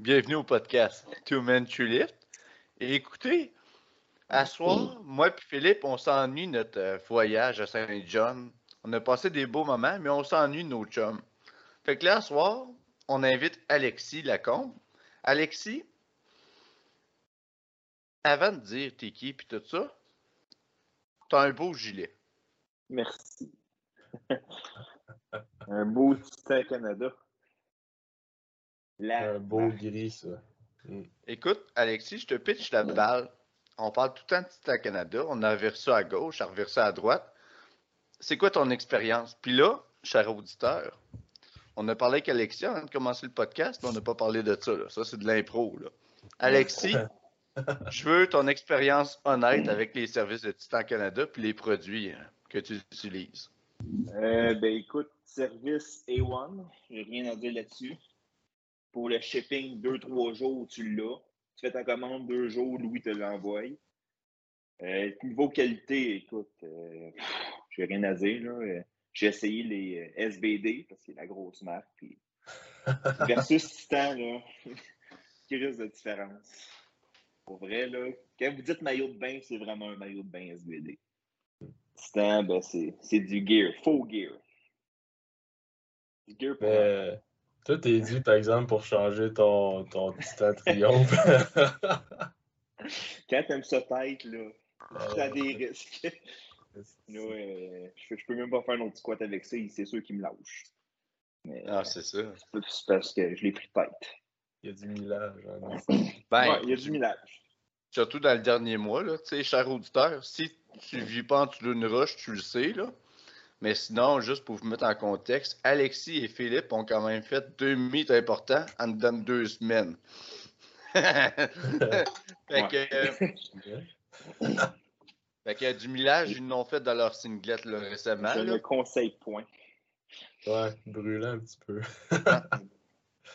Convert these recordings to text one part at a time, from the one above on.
bienvenue au podcast Two Men Two Lift. Et écoutez, à soir, moi et Philippe, on s'ennuie notre euh, voyage à Saint-John. On a passé des beaux moments, mais on s'ennuie nos chums. Fait que là, à soir, on invite Alexis Lacombe. Alexis, avant de dire t'es qui et tout ça, t'as un beau gilet. Merci. un beau Titan Canada. Un beau gris, ça. Mm. Écoute, Alexis, je te pitch la balle. On parle tout le temps de Titan Canada. On a versé à gauche, on a reversé à droite. C'est quoi ton expérience? Puis là, cher auditeur, on a parlé avec Alexis avant de commencer le podcast, mais on n'a pas parlé de ça. Ça, c'est de l'impro. Alexis, je veux ton expérience honnête avec les services de Titan Canada puis les produits hein, que tu utilises. Euh, ben écoute, service A1, j'ai rien à dire là-dessus. Pour le shipping, deux, trois jours, tu l'as. Tu fais ta commande deux jours, Louis te l'envoie. Euh, niveau qualité, écoute, euh, j'ai rien à dire. Là. Euh, j'ai essayé les SBD, parce que c'est la grosse marque. Puis... Versus Titan, là, risque de différence. Pour vrai, là, quand vous dites maillot de bain, c'est vraiment un maillot de bain SBD. Titan, ben, c'est du gear, faux gear. Du gear pour. Toi, t'es dit, par exemple, pour changer ton, ton Titan Triomphe. Quand t'aimes ça tête, là, tu as des risques. Là, euh, je, je, peux même pas faire un autre squat avec ça, c'est sûr qu'il me lâche. ah, c'est ça. C'est parce que je l'ai pris de tête. Il y a du millage. Hein, ben, il y a du millage. Surtout dans le dernier mois, là, tu sais, cher auditeur, si tu vis pas en dessous d'une roche, tu le sais, là. Mais sinon, juste pour vous mettre en contexte, Alexis et Philippe ont quand même fait deux mythes importants en dedans deux semaines. fait que. fait que du millage, ils l'ont fait dans leur singlet récemment. Je ne conseille point. Ouais, brûlant un petit peu.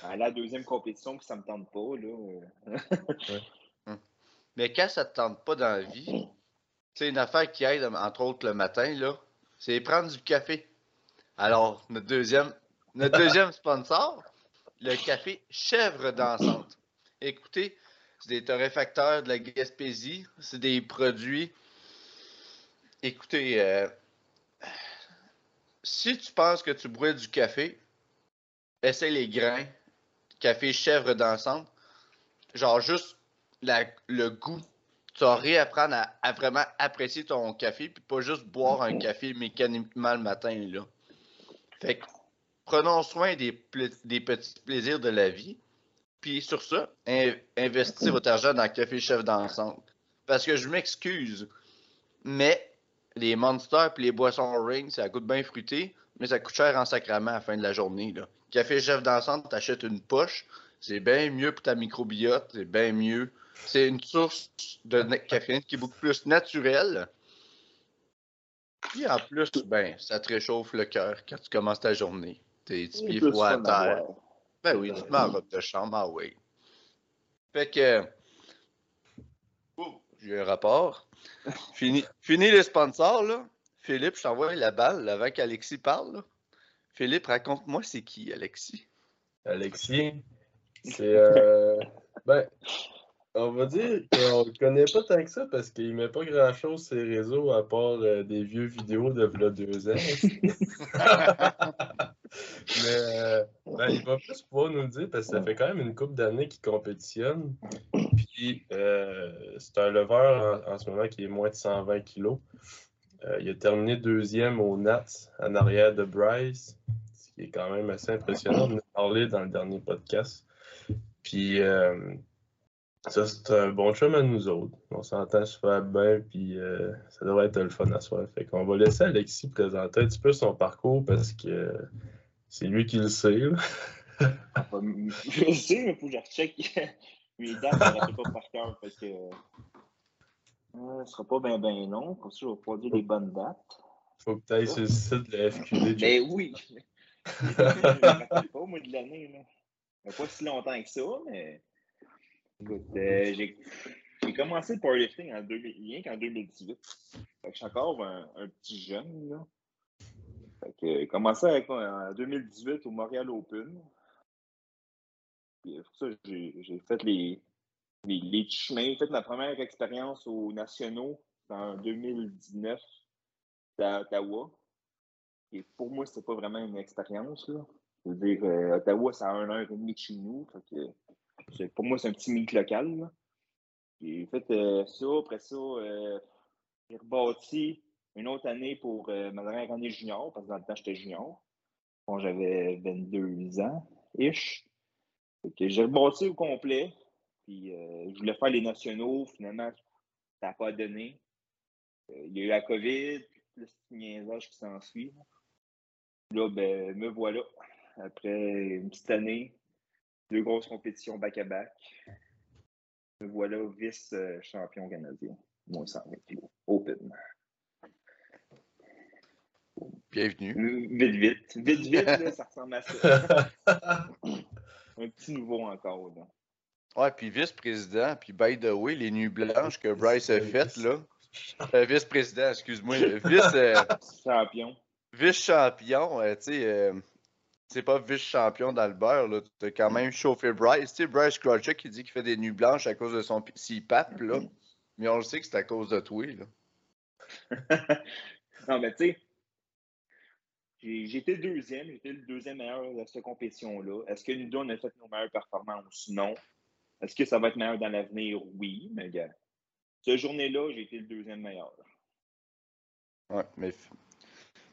à la deuxième compétition, que ça me tente pas, là. Hum. Mais quand ça te tente pas dans la vie, c'est une affaire qui aide, entre autres, le matin, là, c'est prendre du café. Alors, notre deuxième, notre deuxième sponsor, le café Chèvre dansante. Écoutez, c'est des torréfacteurs de la Gaspésie. C'est des produits. Écoutez, euh, si tu penses que tu bois du café, essaie les grains. Café chèvre dansante. Genre juste le goût tu vas réapprendre à, vraiment apprécier ton café, puis pas juste boire un café mécaniquement le matin. Là. Fait que prenons soin des, petits plaisirs de la vie. Puis sur ça, investissez votre argent dans café chef d'ensemble. Parce que je m'excuse, mais les monsters et les boissons ring, ça coûte bien fruité, mais ça coûte cher en sacrament à la fin de la journée. Là. Café chef d'ensemble, t'achètes une poche, c'est bien mieux pour ta microbiote, c'est bien mieux c'est une source de caféine qui est beaucoup plus naturelle. Puis en plus, ben, ça te réchauffe le cœur quand tu commences ta journée. Tes petits pieds froids à terre. Ben oui, tu te mets en robe de chambre, ah oui. Fait que. Oh, j'ai un rapport. fini, fini les sponsors, là. Philippe, je t'envoie la balle avant qu'Alexis parle. Philippe, raconte-moi c'est qui, Alexis? Alexis, c'est. Euh... ben, on va dire qu'on le connaît pas tant que ça parce qu'il met pas grand chose sur les réseaux à part euh, des vieux vidéos de v'là deux ans. Mais euh, ben, il va plus pouvoir nous le dire parce que ça fait quand même une couple d'années qu'il compétitionne. Puis euh, c'est un lever en, ce moment qui est moins de 120 kilos. il a terminé deuxième au Nats en arrière de Bryce, ce qui est quand même assez impressionnant. On en a parlé dans le dernier podcast. Puis ça, c'est un bon chum à nous autres. On s'entend super bien, puis euh, ça devrait être le fun à soi. Fait qu'on va laisser Alexis présenter un petit peu son parcours parce que c'est lui qui le sait. je sais, mais faut que je recheck mes dates, je ne pas par cœur. Fait que euh, ne sera pas bien ben long. Comme ça, je vais pas dire les bonnes dates. Faut que tu ailles sur le site de la FQD. Ben oui! je ne pas, moi, de l'année. Là. Pas si longtemps que ça, mais. Écoute, euh, j'ai commencé le powerlifting en, 2000, rien qu'en 2018. Fait que je suis encore un, petit jeune. Là. J'ai commencé en 2018 au Montréal Open. Pour ça, j'ai fait les, les, les chemins. J'ai fait ma première expérience aux nationaux en 2019 à Ottawa. Et pour moi, c'était pas vraiment une expérience. Là. Je veux dire, euh, Ottawa, c'est à 1 heure et demie de chez nous. Pour moi, c'est un petit mythe local. là. Fait euh, ça. Après ça, euh, j'ai rebâti une autre année pour euh, ma dernière année junior, parce que dans le temps, j'étais junior. J'avais 22 ans, ish. J'ai rebâti au complet. Puis euh, je voulais faire les nationaux. Finalement, ça n'a pas donné. Il y a eu la COVID, puis le niaisage qui s'ensuit. Là, ben, me voilà. Après une petite année, deux grosses compétitions back-à-back. Me voilà vice-champion canadien. Moins 120 kilos. Open. Bienvenue. Vite, vite. Vite, vite, là, ça ressemble à ça. Un petit nouveau encore, là. Ouais, puis vice-président, puis by the way, les nuits blanches que Bryce a faites, là. Euh, vice-président, excuse-moi. Vice, euh, Champion. vice-champion, euh, tu sais, c'est pas vice-champion dans le beurre, là. T'as quand même chauffé Bryce. Tu sais, Bryce Crutcher qui dit qu'il fait des nuits blanches à cause de son CPAP, là. Mais on le sait que c'est à cause de toi, là. non, mais tu sais, le deuxième, été le deuxième meilleur de cette compétition-là. Est-ce que nous deux, on a fait nos meilleures performances? Non. Est-ce que ça va être meilleur dans l'avenir? Oui, mais gars, cette journée-là, j'ai été le deuxième meilleur. Ouais, mais.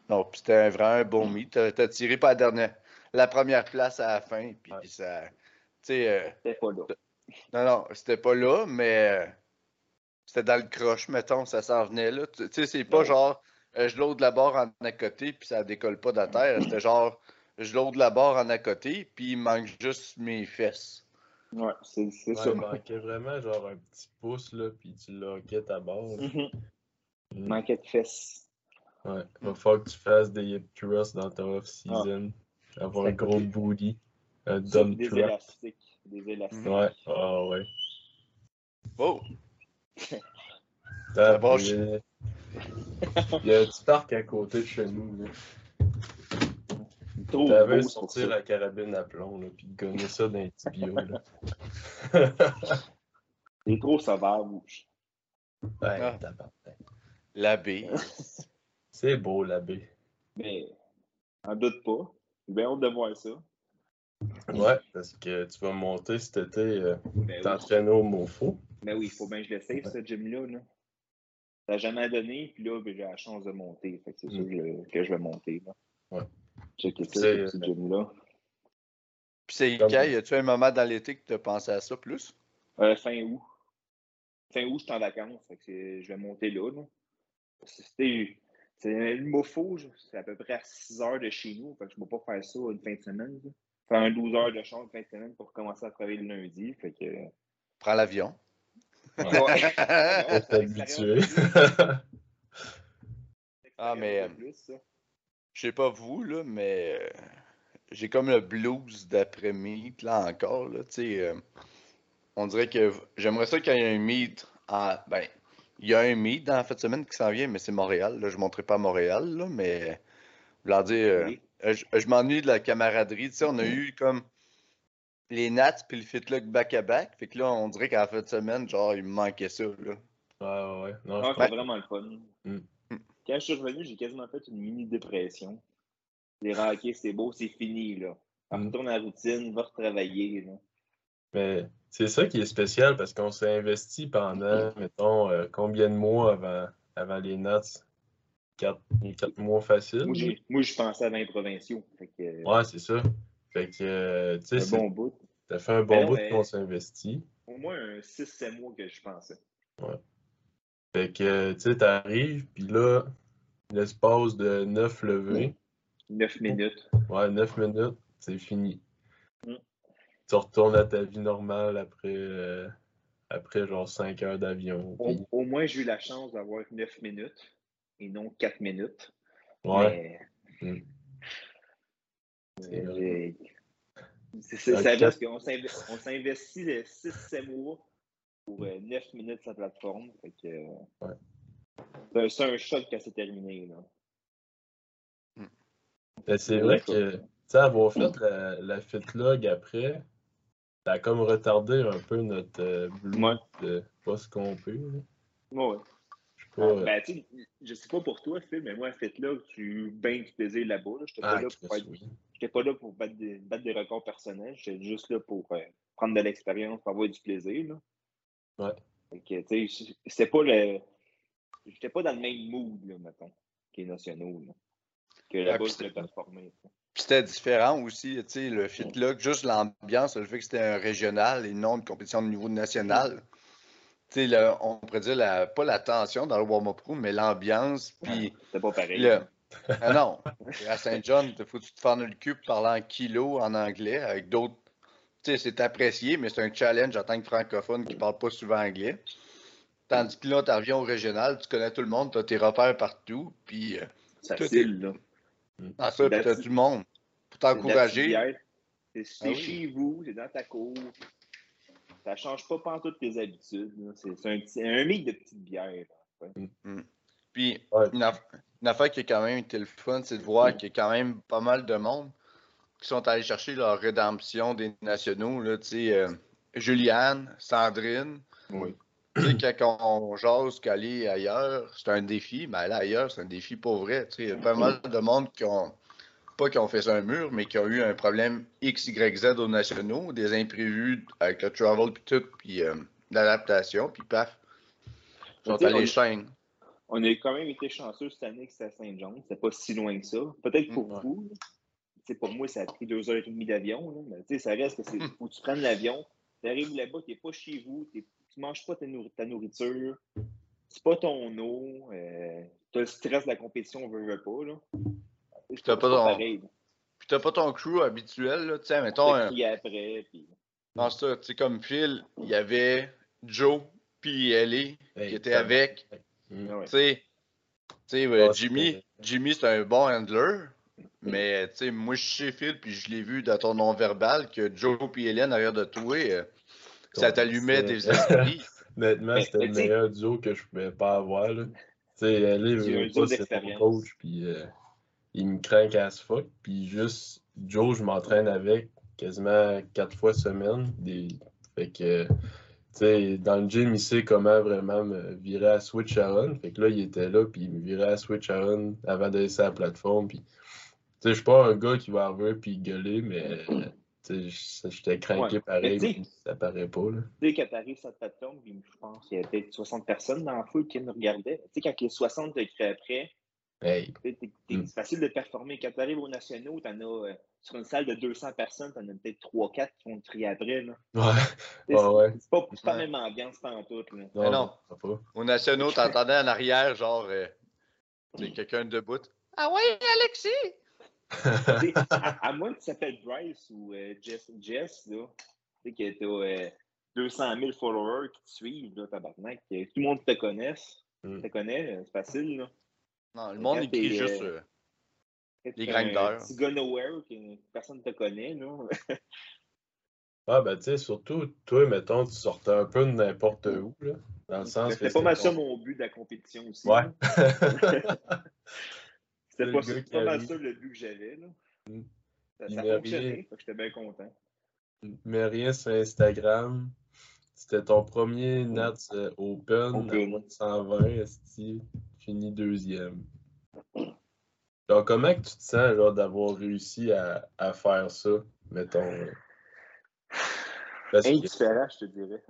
Non, puis c'était un- vraiment un bon meet. T'as t'as tiré pas la dernière. La première place à la fin, puis Ouais. ça. Tu sais. euh, C'était pas là. Non, non, c'était pas là, mais euh, c'était dans le croche, mettons, ça s'en venait là. Tu sais, c'est pas Ouais. genre euh, je load la barre en à côté puis ça décolle pas de la terre. C'était genre je load la barre en à côté puis il manque juste mes fesses. Ouais, c'est c'est Ouais, ça. il manquait vraiment genre un petit pouce, là, puis tu lockais ta barre. Mhm. Mm. Manquait de fesses. Ouais, va falloir que tu fasses des hip thrusts dans ta off-season. Avoir un gros booty. Un Ça, dump des truck. élastiques. Des élastiques. Ouais, ah ouais. Oh! Ah, va, il, y a... il y a un petit parc à côté de chez nous. Là. T'avais sortir la carabine à plomb, là, puis gonner ça dans un petit bio. Là. C'est trop sauvage. Ouais, Ah. tabarnak. La baie. C'est beau, la baie. Mais, en doute pas. J'ai bien hâte de voir ça. Ouais, parce que tu vas monter cet été, euh, Ben oui. t'entraîner au MOFO. Ben oui, il faut bien que je l'essaye, ce gym-là. Là. Ça n'a jamais donné, puis là, ben, j'ai la chance de monter. Fait que c'est sûr que je, que je vais monter. Là. Ouais. Checker ça, ce petit gym-là. Puis c'est? Y a-tu un moment dans l'été que t'as pensé à ça plus? Euh, fin août. Fin août, je suis en vacances. Fait que je vais monter là. là. C'était. C'est le mofo, c'est à peu près à 6 heures de chez nous. Fait que je ne peux pas faire ça une fin de semaine. là. Faire un 12 heures de champ une fin de semaine pour commencer à travailler le lundi. Fait que. Prends l'avion. Ouais. T'es habitué. Ah, mais, ça. Je sais pas vous, là, mais euh, j'ai comme le blues d'après-midi, là encore, là, tu sais. euh, on dirait que j'aimerais ça qu'il y ait un meet en. Ben, il y a un meet dans la fin de semaine qui s'en vient, mais c'est Montréal. Là, je ne montrerai pas Montréal, là, mais. Voulant dire, euh, Oui. euh, je, je m'ennuie de la camaraderie. Tu sais, on a eu comme les Nats puis le Fitlock back-à-back. Fait que là, on dirait qu'à la fin de semaine, genre, il me manquait ça, là. Ouais, ouais. Non, pense- vraiment le fun. Mm. Quand je suis revenu, j'ai quasiment fait une mini-dépression. Les raquets, c'est beau, c'est fini, là. On Mm. retourne à la routine, va retravailler, là. Mais c'est ça qui est spécial parce qu'on s'est investi pendant, mettons, euh, combien de mois avant, avant les Nats? Quatre, quatre mois faciles. Moi, je pensais à 20 provinciaux. Fait que, Ouais, c'est ça. Fait que, euh, tu sais, bon bout. t'as fait un bon Ben bout mais- qu'on s'est investi. Au moins un 6-7 mois que je pensais. Fait que, tu sais, t'arrives, puis là, l'espace de 9 levées, 9 minutes. ouais, 9 minutes, c'est fini. Tu retournes à ta vie normale après, euh, après genre 5 heures d'avion. Au, puis- au moins, j'ai eu la chance d'avoir 9 minutes et non 4 minutes. Ouais, Mais. C'est euh, ça parce qu'on s'investit 6-7 mois pour 9 minutes sur la plateforme. Fait que, euh, Ouais. c'est un- choc quand c'est terminé. Là. Ben, c'est vrai que, tu sais, avoir fait la, la fitlog après, Ça a comme retardé un peu notre euh, blue Ouais. de pas ce qu'on peut. là. Ouais. Je sais pas. euh, Ben, tu sais, je sais pas pour toi, Phil, mais moi, faites là, tu baignes du plaisir là-bas. Là. J'étais pas, ah, là pour être- oui. j'étais pas là pour battre des, battre des records personnels. J'étais juste là pour euh, prendre de l'expérience, pour avoir du plaisir. Là. Ouais. Fait que, tu sais, c'était pas le. J'étais pas dans le même mood, là, mettons, que les nationaux. Là. Que là-bas, je performer. C'était différent aussi, tu sais, le fit là, juste l'ambiance, le fait que c'était un régional et non une compétition de niveau national. Tu sais, on pourrait dire, la, pas la tension dans le warm-up room, mais l'ambiance. Puis, C'était pas pareil. le, ah non, à Saint-John, il faut que tu te fendre le cul en kilo en anglais avec d'autres. Tu sais, c'est apprécié, mais c'est un challenge en tant que francophone qui parle pas souvent anglais. Tandis que là, tu reviens au régional, tu connais tout le monde, tu as tes repères partout, puis euh, C'est facile, là. Ça, puis tu as du monde pour t'encourager. petite bière. C'est Ah oui. chez vous, c'est dans ta cour. Ça change pas toutes tes habitudes. C'est un, petit- un mix de petites bières. là. Puis, Ouais. une, aff- une affaire qui a quand même été le fun, c'est de voir qu'il y a quand même pas mal de monde qui sont allés chercher leur rédemption des nationaux. Là, tu sais, euh, Juliane, Sandrine. Oui. Tu sais, quand on jase qu'aller ailleurs, c'est un défi, mais aller ailleurs, c'est un défi pour vrai. Tu sais, il y a pas mal de monde qui ont, pas qui ont fait ça un mur, mais qui ont eu un problème X, Y, Z aux nationaux, des imprévus avec le travel puis tout, puis euh, l'adaptation, puis paf, ils sont Tu allés on- chaîne. On a quand même été chanceux cette année que c'est à Saint-Jean. C'était pas si loin que ça. Peut-être pour Ouais. vous. Tu sais, pour moi, ça a pris deux heures et demie d'avion. Mais tu sais, ça reste que c'est. faut que tu prennes l'avion. Tu arrives là-bas, tu n'es pas chez vous. t'es- Tu manges pas ta, nourri- ta nourriture. C'est pas ton eau. euh, tu as le stress de la compétition, on veut, veut pas. Là. C'est t'as pas, pas ton- pareil. là. Puis t'as pas ton crew habituel, là, tu sais, mettons, un- crié après. Puis... dans ça, tu sais, comme Phil, il y avait Joe, puis Ellie, qui Hey, ça- avec. Ah ouais. tu sais, tu sais, euh, Ouais, Jimmy, Jimmy, c'est un bon handler, mais, tu sais, moi, je sais Phil, puis je l'ai vu dans ton non-verbal, que Joe puis Hélène, arrière de toi, euh, ça t'allumait des esprits. Honnêtement, c'était mais le meilleur duo que je pouvais pas avoir. Là. Tu sais, elle C'est un est duo pas, c'est mon d'expérience. coach, puis euh, il me craint as fuck. Puis juste, Joe, je m'entraîne avec quasiment quatre fois semaine. Des... Fait que, tu sais, dans le gym, il sait comment vraiment me virer à switch à on. Fait que là, il était là, puis il me virait à switch à on avant d'aller sur la plateforme. Puis, tu sais, je suis pas un gars qui va arriver puis gueuler, mais, j'étais craqué Ouais. pareil, Mais tu sais- puis ça paraît pas, là. Tu sais, quand tu arrives sur la plateforme, je pense qu'il y avait peut-être 60 personnes dans la foule qui nous regardaient. Tu sais, quand les 60 te crient après, Hey, t'es- Mm. c'est facile de performer. Quand tu arrives aux nationaux, tu en as euh, sur une salle de 200 personnes, tu en as peut-être 3-4 qui vont te crier après. Là. ouais, Ouais, ouais. C'est c'est pas, c'est pas Ouais. la même ambiance tout. Là. Mais non. ça va pas. Aux nationaux, t'entendais en arrière, genre, euh, quelqu'un debout. Ah ouais, Alexis! Tu à, à moins que tu t'appelles Bryce ou euh, Jess, Jess, là, tu sais, que tu as 200 000 followers qui te suivent, là, tabarnak, que tout le monde te connaisse. Mm. te connaît, c'est facile. Là. Non, le monde écrit t'es, juste. euh, euh, Les petit gars nowhere que personne ne te connaît. Là. Ah, ben, tu sais, surtout, toi, mettons, tu sortais un peu de n'importe où, là. Dans le sens que C'était pas mal ça mon but de la compétition aussi. Ouais. C'était pas, mal ça le but que j'avais. Là. Mm. Ça, ça que j'étais bien content. Mais rien sur Instagram. C'était ton premier Nats euh, Open, Open. à moins de 120, esti, fini deuxième. Alors, comment que tu te sens, genre, d'avoir réussi à, à faire ça, mettons? Parce que, Indifférent, je te dirais.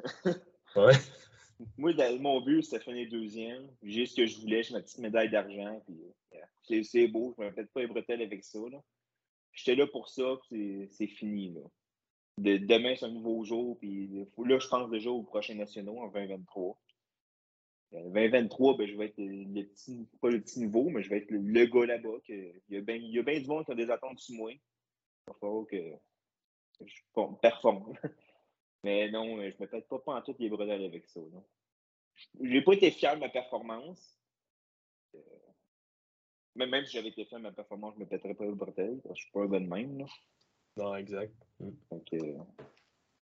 ouais, Moi, dans- mon but, c'était finir deuxième. J'ai ce que je voulais, j'ai ma petite médaille d'argent. euh, C'est beau, je ne me fais pas les bretelles avec ça. J'étais là pour ça, c'est fini. Là. De- demain, c'est un nouveau jour. Puis là, je pense déjà aux prochains nationaux en 2023. Euh, 2023, ben, je vais être le, petit, pas le petit nouveau, mais je vais être le, gars là-bas. Il y a bien du monde qui a des attentes sur moi. Il va que je performe. Mais non, euh, je me pète pas, pas en tout les bretelles avec ça. là. J'ai pas été fier de ma performance. Euh, mais même si j'avais été fier de ma performance, je me pèterais pas les bretelles. parce que Je suis pas un gars de même. Là. non, exact. Donc, euh,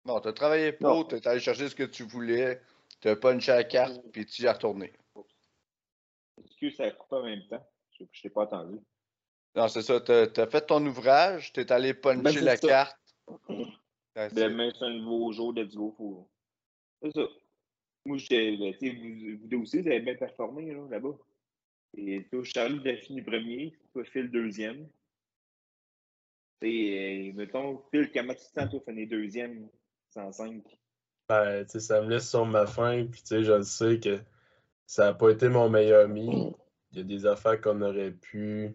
Non, t'as travaillé Non. pour, t'es allé chercher ce que tu voulais, t'as punché la carte, puis tu y as retourné. excuse, ça a coupé en même temps. Je, je t'ai pas entendu. Non, c'est ça, t'as as fait ton ouvrage, t'es allé Ben, puncher c'est la ça. carte. Demain, c'est un nouveau jour, let's go. Faut... C'est ça. Moi, j'étais. ben, vous, vous deux aussi, vous avez bien performé là, là-bas. Et toi, Charlie, tu as fini premier. Toi, Phil, deuxième. Tu sais, euh, mettons, Phil, comment tu te sens, toi, deuxième, 105? Ben, tu sais, ça me laisse sur ma faim, puis tu sais, je le sais que ça n'a pas été mon meilleur meet. Il y a des affaires qu'on aurait pu.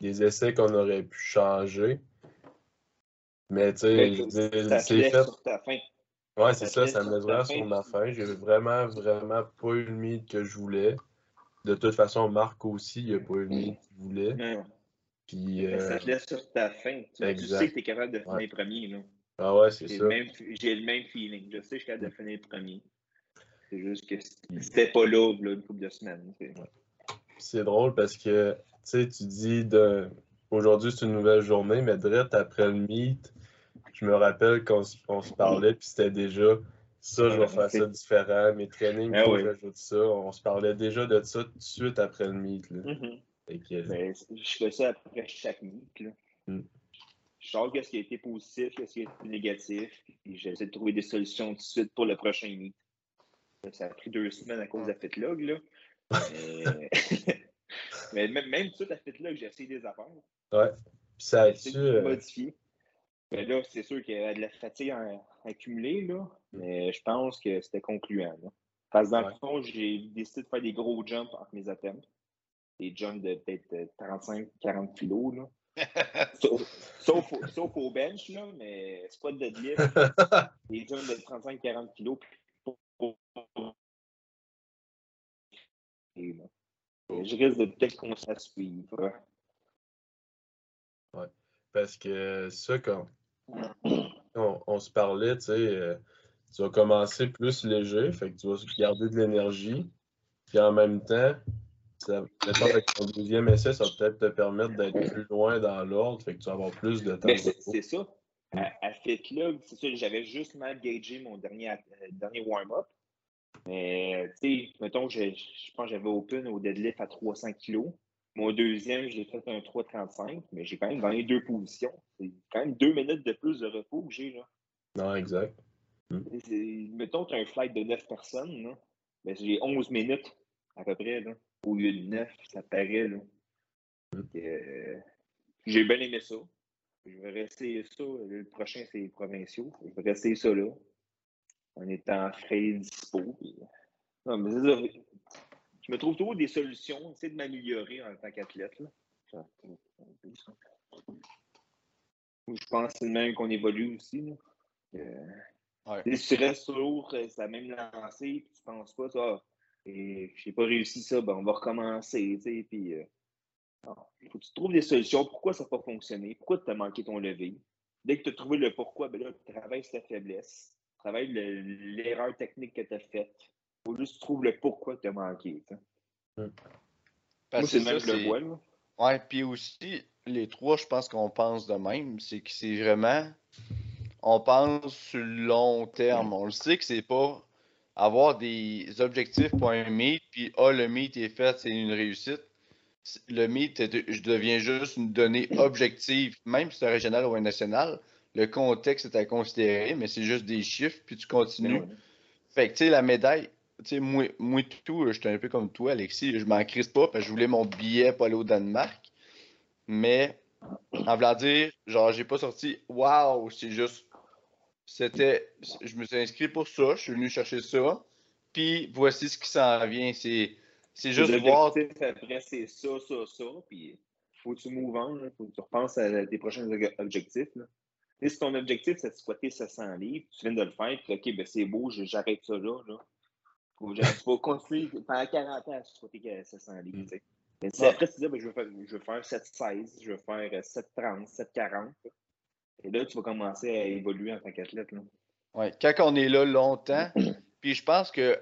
des essais qu'on aurait pu changer. Mais tu sais, ça c'est fait. sur ta fin. Ouais, ça c'est ça, ça me laisse fin, sur ma faim. J'ai vraiment, vraiment pas eu le meet que je voulais. De toute façon, Marc aussi, il a pas eu le meet qu'il voulait. Non, Puis, mais euh, ça te laisse sur ta fin. Tu, sais que tu es capable de finir Ouais. premier. Là. ah ouais, c'est ça. j'ai le même feeling. Je sais que je suis capable de finir premier. C'est juste que c'était pas là, là, une couple de semaines. c'est- C'est drôle parce que, tu sais, tu dis de... aujourd'hui c'est une nouvelle journée, mais direct après le meet, je me rappelle qu'on se parlait, puis c'était déjà ça, je vais faire ça différent, mes trainings, faut oui. j'ajoute ça. On se parlait déjà de ça tout de suite après le meet. Là. Mhm. Fait que, Mais c- je fais ça après chaque meet. Là. Mm. Je sors qu'est-ce qui a été positif, qu'est-ce qui a été négatif, puis j'essaie de trouver des solutions tout de suite pour le prochain meet. Ça a pris deux semaines à cause de la fitlog, là. Mais, Mais même, même tout à fitlog, j'ai essayé des affaires. ouais. Puis ça J'ai a-tu. essayé de euh, modifier. Mais là, c'est sûr qu'il y a de la fatigue accumulée, là. Mais je pense que c'était concluant. Là. Parce que dans Ouais. le fond, j'ai décidé de faire des gros jumps entre mes attempts. Des jumps de peut-être euh, 35-40 kilos, là. sauf, sauf, au- sauf au bench, là, mais squat deadlift, des jumps de 35-40 kilos. Et, là, Je risque de peut-être qu'on à suivre. Parce que ça, quand on, on se parlait, tu sais, euh, tu vas commencer plus léger, fait que tu vas garder de l'énergie. Puis en même temps, ça, avec ton deuxième essai, ça va peut-être te permettre d'être plus loin dans l'ordre, fait que tu vas avoir plus de temps c'est ça. À, à FitLog, c'est ça, j'avais juste mal gagé mon dernier, euh, dernier warm-up. Mais, tu sais, mettons, je, je pense que j'avais open au deadlift à 300 kg. Mon deuxième, je l'ai fait un 3,35, mais j'ai quand même gagné deux positions. C'est quand même deux minutes de plus de repos que j'ai, là. Non, exact. C'est- Mettons, tu as un flight de 9 personnes, là. Ben, j'ai 11 minutes, à peu près, là. Au lieu de 9, ça paraît, là. Donc, euh, j'ai bien aimé ça. Je vais rester ça. Le prochain, c'est les provinciaux. Je vais rester ça là. En étant frais et dispo. Non, mais. Je me trouve toujours des solutions, essayer de m'améliorer en tant qu'athlète. Je pense que c'est même qu'on évolue aussi. là. Euh, Ouais. Si tu restes toujours euh, sur la même lancée, puis tu penses pas, ça, et j'ai pas réussi ça, ben on va recommencer, tu sais, puis euh, faut que tu trouves des solutions. Pourquoi ça n'a pas fonctionné? Pourquoi tu as manqué ton lever? Dès que tu as trouvé le pourquoi, ben là, tu travailles sur ta faiblesse. Tu travailles le- l'erreur technique que tu as faite. Il faut juste que tu trouves le pourquoi tu as manqué. sais. Parce Moi, c'est que le même ça, que je le c'est- vois. là. Ouais, puis aussi, les trois, je pense qu'on pense de même. C'est que c'est vraiment. On pense sur le long terme. On le sait que c'est pas avoir des objectifs pour un meet, puis ah, le meet est fait, c'est une réussite. Le meet, je deviens juste une donnée objective, même si c'est un régional ou un national. Le contexte est à considérer, mais c'est juste des chiffres, puis tu continues. Ben ouais. Fait que, tu sais, la médaille, tu sais, moi, moi tout, j'étais un peu comme toi, Alexis, je m'en crisse pas parce que je voulais mon billet pour aller au Danemark. Mais, en voulant dire, genre, j'ai pas sorti, waouh, c'est juste, c'était, je me suis inscrit pour ça, je suis venu chercher ça, puis voici ce qui s'en vient. C'est, c'est juste voir, après, c'est ça, ça, ça, puis faut que tu move on, là. faut que tu repenses à tes prochains ob- objectifs. Là. Tu sais, si ton objectif, c'est de squatter 700 livres, tu viens de le faire, puis OK, ben c'est beau, j'arrête ça là. là. J'arrête- faut continuer pendant 40 ans à squatter 700 livres. tu sais. Mais si après, tu dis, ben, je, veux faire, je veux faire 716, je veux faire euh, 730, 740. là. Et là, tu vas commencer à évoluer en tant qu'athlète. Ouais, quand on est là longtemps, puis je pense que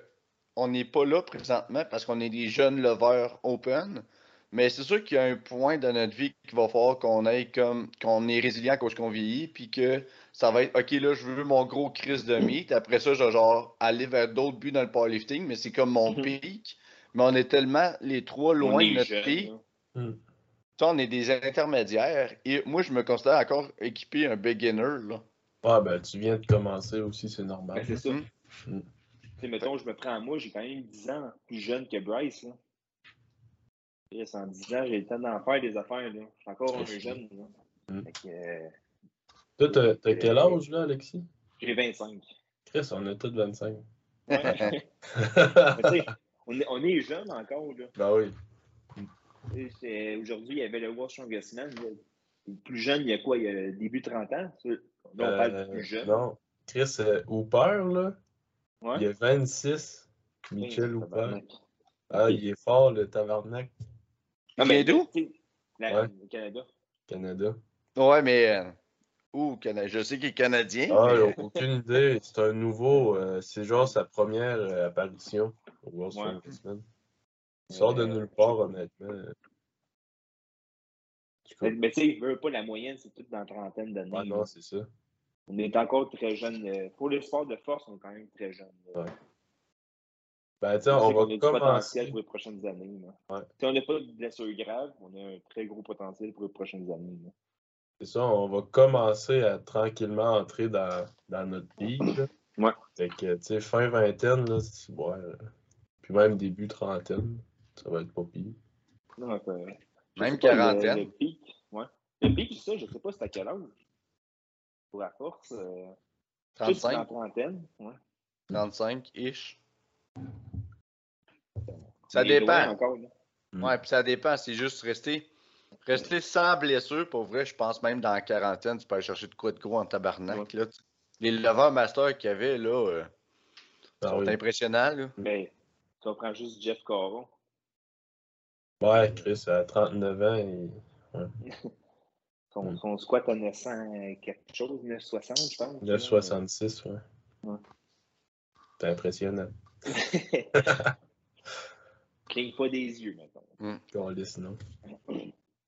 on n'est pas là présentement parce qu'on est des jeunes lovers open, mais c'est sûr qu'il y a un point dans notre vie qu'il va falloir qu'on aille comme qu'on est résilient à cause qu'on vieillit, puis que ça va être OK là, je veux mon gros crise de meat. Après ça, je vais genre aller vers d'autres buts dans le powerlifting, mais c'est comme mon Mhm. pic. Mais on est tellement les trois loin de notre jeune, pic. Hmm. Ça, on est des intermédiaires. Et moi, je me considère encore équipé un beginner. Là. Ouais, ben tu viens de commencer aussi, c'est normal. Ben, c'est ça. Mm. Tu sais, mettons, je me prends à moi, j'ai quand même 10 ans plus jeune que Bryce. Là. Chris, en 10 ans, j'ai le temps d'en faire des affaires. Là. Je suis encore un jeune. Là. Mm. Que, euh, Toi, t'as t'as quel âge, là, Alexis? j'ai 25. Chris, on a tous 25. Ouais. Mais tu sais, on, est, on est jeune encore. Là. ben oui. C'est- Aujourd'hui, il y avait le World Strongest Man. Le plus jeune, il y a quoi? Il y a début 30 ans? Là, on parle Euh, du plus jeune. Non. Chris euh, Hooper, là, Ouais. il a 26. Michel Hooper. Ah, il est fort, le tabarnak. Ah, Il mais d'où? Ouais. Le Canada. Canada. Ouais, mais. euh, Où, Cana- je sais qu'il est canadien. Ah, mais- aucune idée. C'est un nouveau. euh, c'est genre sa première euh, apparition au World Ouais. Il sort de Euh, nulle part, honnêtement. Mais, mais tu sais, veut pas la moyenne, c'est tout dans la trentaine d'années. là. non, c'est ça. On est encore très jeune. Pour le sport de force, on est quand même très jeune. Ouais. Ben, tu sais, On on qu'on a va du potentiel commencer. pour les prochaines années. là. Ouais. Si on n'a pas de blessure grave, on a un très gros potentiel pour les prochaines années. C'est ça, on va commencer à tranquillement entrer dans, dans notre ligue. là. Ouais. Fait que, tu sais, fin vingtaine, là, c'est- ouais, euh, puis même début trentaine, ça va être pas pire. Euh, Même le- quarantaine. Le, pic, ouais. Le pic, ça, je sais pas c'est à quel âge. Pour la force. Euh, juste dans la 35, trentaine. Ouais. 35-ish. Ça dépend. encore. là. Mm. Ouais, puis ça dépend. C'est juste rester, rester sans blessure. Pour vrai, je pense même dans la quarantaine, tu peux aller chercher de quoi de gros en tabarnak. Là. Les lever master qu'il y avait, là, euh, Ah sont oui. impressionnants. Là. Mais tu prends juste Jeff Caron. Ouais, Chris, à 39 ans, il... Son, son squat à 900 quelque chose, 960, je pense. 9,66, ouais. Ouais. C'est impressionnant. Cligne pas des yeux, maintenant. Non?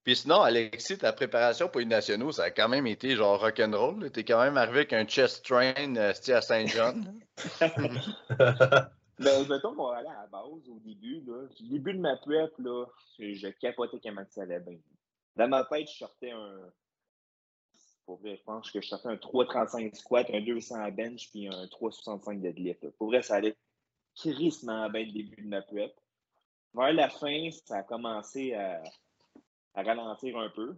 Puis sinon, Alexis, ta préparation pour les nationaux, ça a quand même été genre rock'n'roll. T'es quand même arrivé avec un chest train euh, style à Saint-John. Ben, mettons qu'on allait à la base au début, là. Au début de ma prep, là, je, je capotais comment ça allait bien. Dans ma tête, je sortais un. Pour vrai, je pense que je sortais un 3,35 squat, un 200 à bench, puis un 3,65 deadlift. là. Pour vrai, ça allait crissement bien le début de ma prep. Vers la fin, ça a commencé à, à ralentir un peu.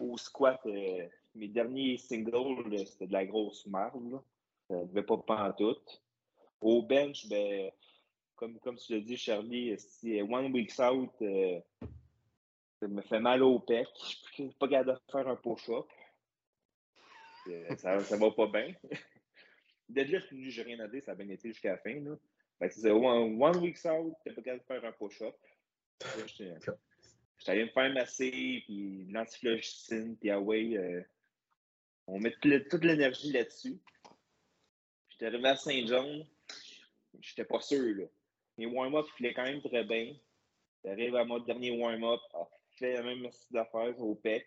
Au squat, euh, mes derniers singles, là, c'était de la grosse là. Ça ne devait pas pantoute. Au bench, ben, comme, comme tu l'as dit, Charlie, si one week out, euh, ça me fait mal au pec. Je suis pas capable de faire un push-up. Euh, ça, ça va pas bien. Deadlift, j'ai rien à dire, ça a bien été jusqu'à la fin. Là. Fait que c'est one, one week out, t'es pas capable de faire un push-up. J'étais allé me faire masser, puis l'antiflogicine, puis ah ouais, euh, on met toute l'énergie là-dessus. J'étais arrivé à Saint-John, j'étais pas sûr. Là. Mes warm-up filaient quand même très bien. J'arrive à mon dernier warm-up, ah, je fais la même style d'affaires au pec.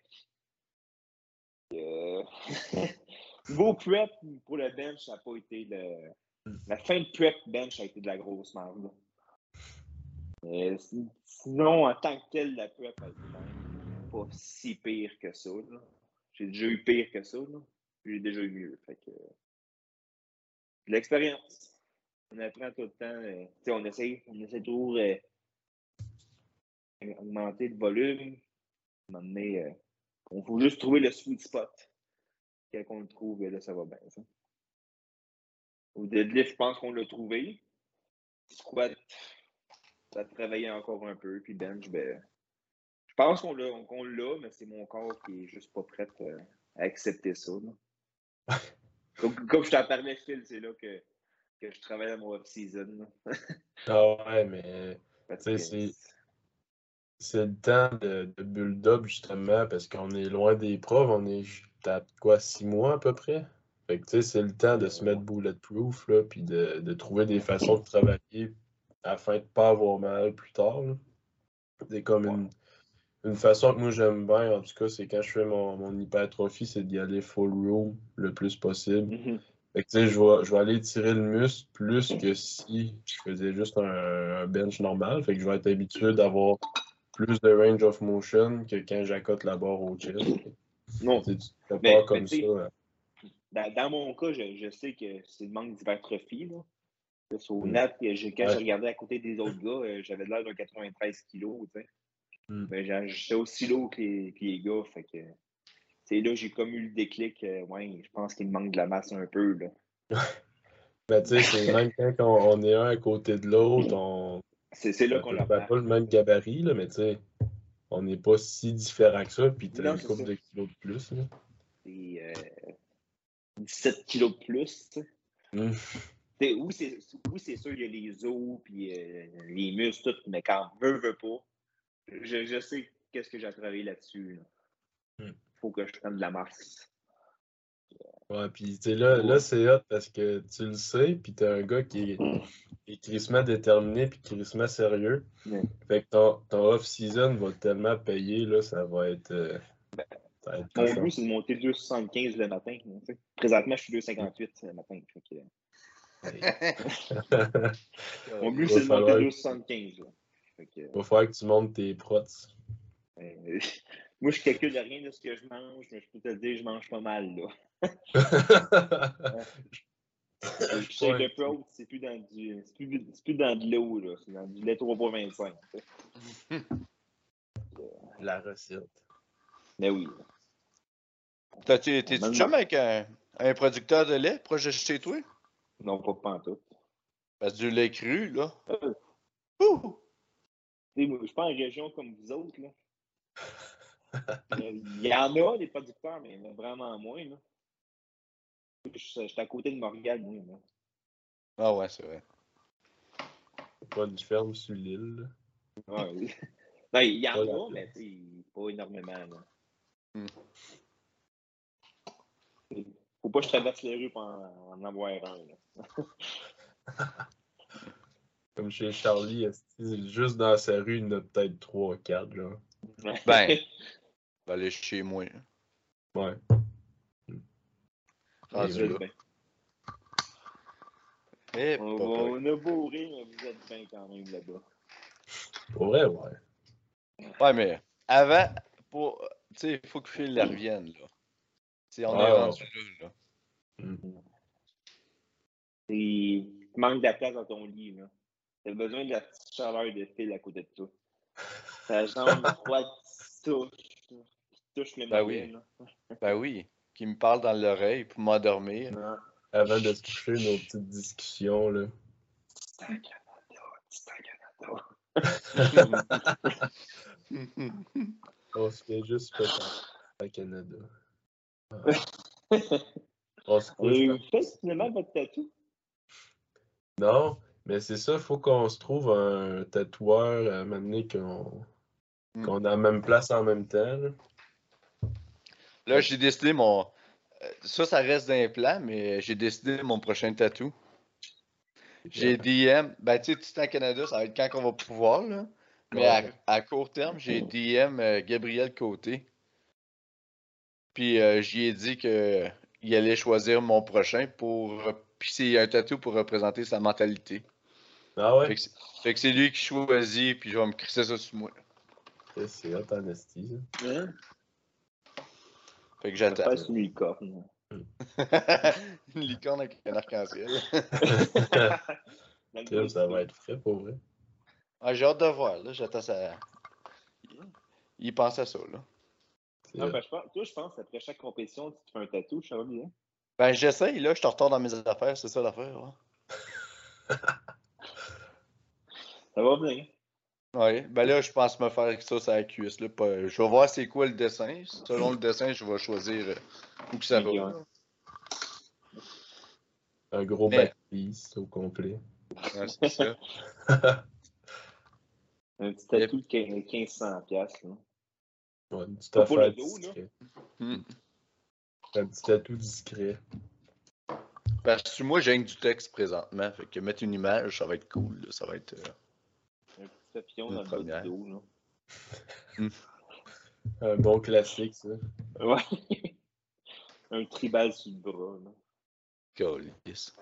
Euh... Niveau prep pour le bench, ça n'a pas été le. La fin de prep bench a été de la grosse merde. sinon, en tant que tel, la prep a été pas si pire que ça. J'ai déjà eu pire que ça. J'ai déjà eu mieux. Fait que... L'expérience. On apprend tout le temps. euh, on essaie, on essaie toujours euh, augmenter le volume. Donné, euh, on faut juste trouver le sweet spot. Quand on le trouve, là, ça va bien. Ça. Au deadlift, je pense qu'on l'a trouvé. Squat, ça a travaillé encore un peu. Puis bench, ben, je pense qu'on l'a, qu'on l'a, mais c'est mon corps qui est juste pas prêt euh, à accepter ça. comme, comme je t'en parlais, Phil, c'est là que, que je travaille à mon off-season. Ah ouais, mais que- c'est- c'est le temps de, de build-up, justement, parce qu'on est loin des profs. On est à quoi, six mois à peu près? Fait que, tu sais, c'est le temps de se mettre bulletproof, là, puis de, de trouver des façons de travailler afin de pas avoir mal plus tard, là. C'est comme une, une façon que moi j'aime bien, en tout cas, c'est quand je fais mon, mon hypertrophie, c'est d'y aller full room le plus possible. Mhm. Fait que, tu sais, je vais, je vais aller tirer le muscle plus que si je faisais juste un, un bench normal. Fait que je vais être habitué d'avoir plus de range of motion que quand j'accote la barre au chest. Non, Tu tu Mais- prépares mais comme ça. Dans, dans mon cas, je, je sais que c'est le manque d'hypertrophie. Mm. net, que j'ai- quand Ouais. je regardais à côté des autres gars, euh, j'avais l'air d'un 93 kilos. tu. Mm. Ben, J'étais aussi lourd que les, que les gars. Fait que c'est là j'ai comme eu le déclic. euh, ouais, je pense qu'il me manque de la masse un peu. Là. Ben, tu sais, c'est même quand on, on est un à côté de l'autre, on C'est c'est là on qu'on l'a pas, le même gabarit, là, mais tu sais, on n'est pas si différent que ça, puis t'as Non, une couple de kilos de plus. Là. Euh, 17 kilos de plus. Mm. Oui, c'est oui, sûr, il y a les os puis euh, les muscles, tout, mais quand on veut, veut pas, je, je sais qu'est-ce que j'ai à travailler là-dessus. Il Hmm. faut que je prenne de la masse. Ouais, puis tu là, là c'est hot parce que tu le sais, puis t'as un gars qui est, qui est crissement déterminé, puis crissement sérieux. Fait que ton, ton off-season va tellement payer, là, ça va être. euh, ça va être Mon but, c'est de monter 2,75 le matin. t'sais. Présentement, je suis 2,58 le matin. Que, mon but, c'est de monter falloir- 2,75. là. Fait que, va falloir que tu montes tes protes. euh, moi, je calcule rien de ce que je mange, mais je peux te dire, je mange pas mal. Là. Je sais le pro, c'est plus dans du. C'est plus, dans de l'eau, là. C'est dans du lait 3.25. t'sais. La recette. Mais oui. T'as-tu- T'es-tu chum avec un, un producteur de lait proche de chez toi? Non, pas pantoute. Parce que du lait cru, là. Euh. Ouh! T'sais, moi, Je suis pas en région comme vous autres. Là. Il y en a des producteurs, mais il y en a vraiment moins. Là. Je suis je suis à côté de Morgane, moi. là. Ah ouais, c'est vrai. Pas une ferme sur l'île. là. Ouais, oui. Non, il y en a, mais t'sais, pas énormément. Là. Hmm. Faut pas que je traverse les rues pour en, en avoir un. Là. Comme chez Charlie, juste dans sa rue, il y en a peut-être 3-4. Là. Ben. Va aller chez moi. Ouais. Rendu Et là. Ben, Eh, on, a beau rire, mais vous êtes bien quand même là-bas. Pour vrai, ouais. Ouais, mais avant, pour. Tu sais, il faut que Phil la revienne, là. Tu sais, on est Ouais, rendu là, là. Il te manque de la place dans ton lit. là. T'as besoin de la petite chaleur de fil à côté de toi. Ta jambe froide qui touche, qui touche le Ben oui. là. Ben oui, qui me parle dans l'oreille pour m'endormir. Avant de se coucher, nos petites discussions, là. C'est c'est Canada. On se fait juste pas à Canada. On se couche. Avez-vous fait finalement votre tatou? Non, mais c'est ça, faut qu'on se trouve un tatoueur à m'amener qu'on Mm. qu'on a la même place en même temps. là. Là, j'ai décidé mon. euh, Ça, ça reste dans les plans, mais j'ai décidé mon prochain tatou. J'ai DM. Ben, tu sais, tout en Canada, ça va être quand qu'on va pouvoir, là. Mais à, à court terme, j'ai DM euh, Gabriel Côté. Puis euh, j'y ai dit que il allait choisir mon prochain pour. Puis c'est un tatou pour représenter sa mentalité. Ah ouais? Fait que c'est- c'est lui qui choisit, puis je vais me crisser ça sur moi. C'est- C'est hot en esti, ça. Hein? Fait que Ça j'attends. passe une licorne. Une licorne avec un arc-en-ciel. Ça va être frais pour vrai. Ah, j'ai hâte de voir, là. J'attends ça. Il pense à ça, là. Non, ben, je pense, toi, je pense après chaque compétition, tu te fais un tatou, je savais bien. Ben, j'essaye, là. Je te retourne dans mes affaires, c'est ça l'affaire. Ouais. Ça va bien. Ouais. Ben là, je pense me faire ça sur la cuisse, là. Pas- Je vais voir c'est quoi le dessin. Selon le dessin, je vais choisir euh, où que ça va. Un gros Mais- backpiece au complet. Ouais, c'est ça. Un petit tatou de 1500 piastres. là. Ouais, le là. discret. Hmm. Un petit tatou discret. Parce que moi, j'ai du texte présentement. Fait que mettre une image, ça va être cool. là. Ça va être. euh, Un petit papillon dans le bas première. du dos. Là. Un bon classique, ça. Ouais. un tribal sur le bras. Là. câlisse.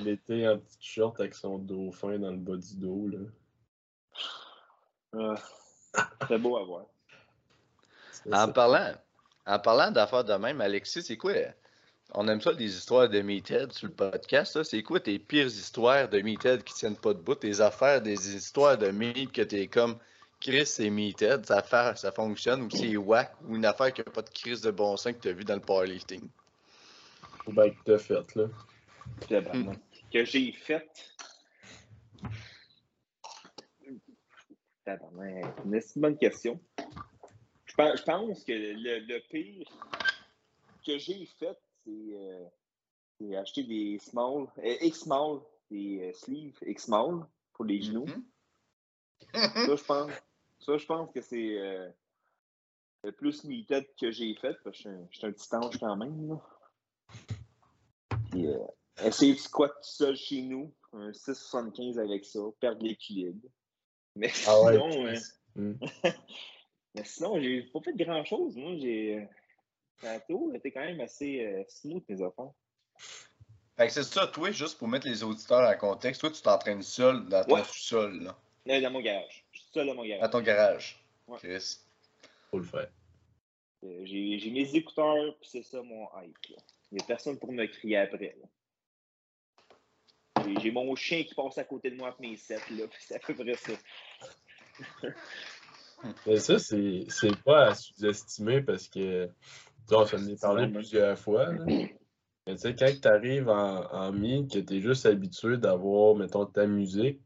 L'été en petite short avec son dauphin dans le bas du dos, là. Ah, c'est beau à voir. En parlant, en parlant d'affaires de même, Alexis, c'est quoi? On aime ça, des histoires de Meathead sur le podcast. ça. C'est quoi tes pires histoires de Meathead qui tiennent pas debout? Tes affaires, des histoires de Meat que t'es comme Chris, c'est Meathead, ça, fait, ça fonctionne, ou c'est whack, ou une affaire qui a pas de crise de bon sens que t'as vu dans le powerlifting? Ou bien que t'as fait, là. Que j'ai fait. C'est une bonne question. Je pense, je pense que le, le pire que j'ai fait, c'est euh, c'est acheter des small, euh, X-small, des euh, sleeves X-small pour les genoux. Mhm. Ça, je pense, ça, je pense que c'est euh, le plus meated que j'ai fait, parce que je suis un- petit ange quand même. Là. Puis, euh, essayer de squat tout seul chez nous, un 6,75 avec ça, perdre l'équilibre. Mais Ah ouais, sinon. mais sinon, j'ai pas fait grand chose. Moi, j'ai. euh, Tantôt, était quand même assez euh, smooth, mes affaires. Fait que c'est ça, toi, juste pour mettre les auditeurs en contexte, toi, tu t'entraînes seul dans ton Ouais. sous-sol, là, Là, dans mon garage. Je suis seul dans mon dans garage. ton garage. Ouais. Chris. Faut le faire. Euh, J'ai j'ai mes écouteurs, puis c'est ça mon hype. là. Il n'y a personne pour me crier après. là. J'ai- J'ai mon chien qui passe à côté de moi avec mes sets, là. puis C'est à peu près ça. Mais ça, c'est c'est pas à sous-estimer parce que, on s'en est parlé plusieurs fois. là. Mais tu sais, quand tu arrives en, en mi, que tu es juste habitué d'avoir, mettons, ta musique,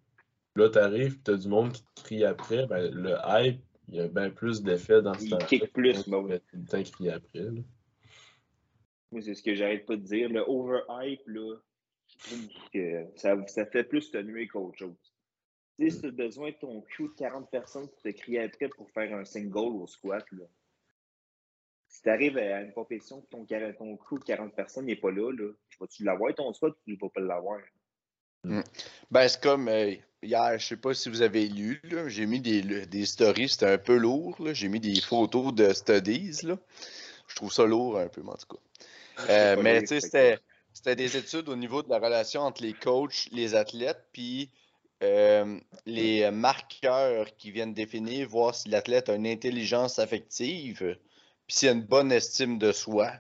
là, tu arrives et tu as du monde qui te crie après, ben, le hype, il y a bien plus d'effet dans ce Il temps-là. kick plus, ben oui. le temps crier après. là. Moi, c'est ce que j'arrête pas de dire. Le overhype, là, ça, ça fait plus te nuire qu'autre chose. Tu sais, si tu as besoin de ton crew de 40 personnes pour te crier après pour faire un single au squat, là. Si tu arrives à une compétition que ton, ton crew de 40 personnes n'est pas là, là vas-tu l'avoir ton squat ou tu vas pas l'avoir? Ben, c'est comme euh, hier, je sais pas si vous avez lu, j'ai mis des, des stories, c'était un peu lourd, j'ai mis des photos de studies, là. Je trouve ça lourd un peu, mais en tout cas. Euh, pas mais tu sais, c'était des études au niveau de la relation entre les coachs, les athlètes, puis euh, les marqueurs qui viennent définir, voir si l'athlète a une intelligence affective, puis s'il a une bonne estime de soi.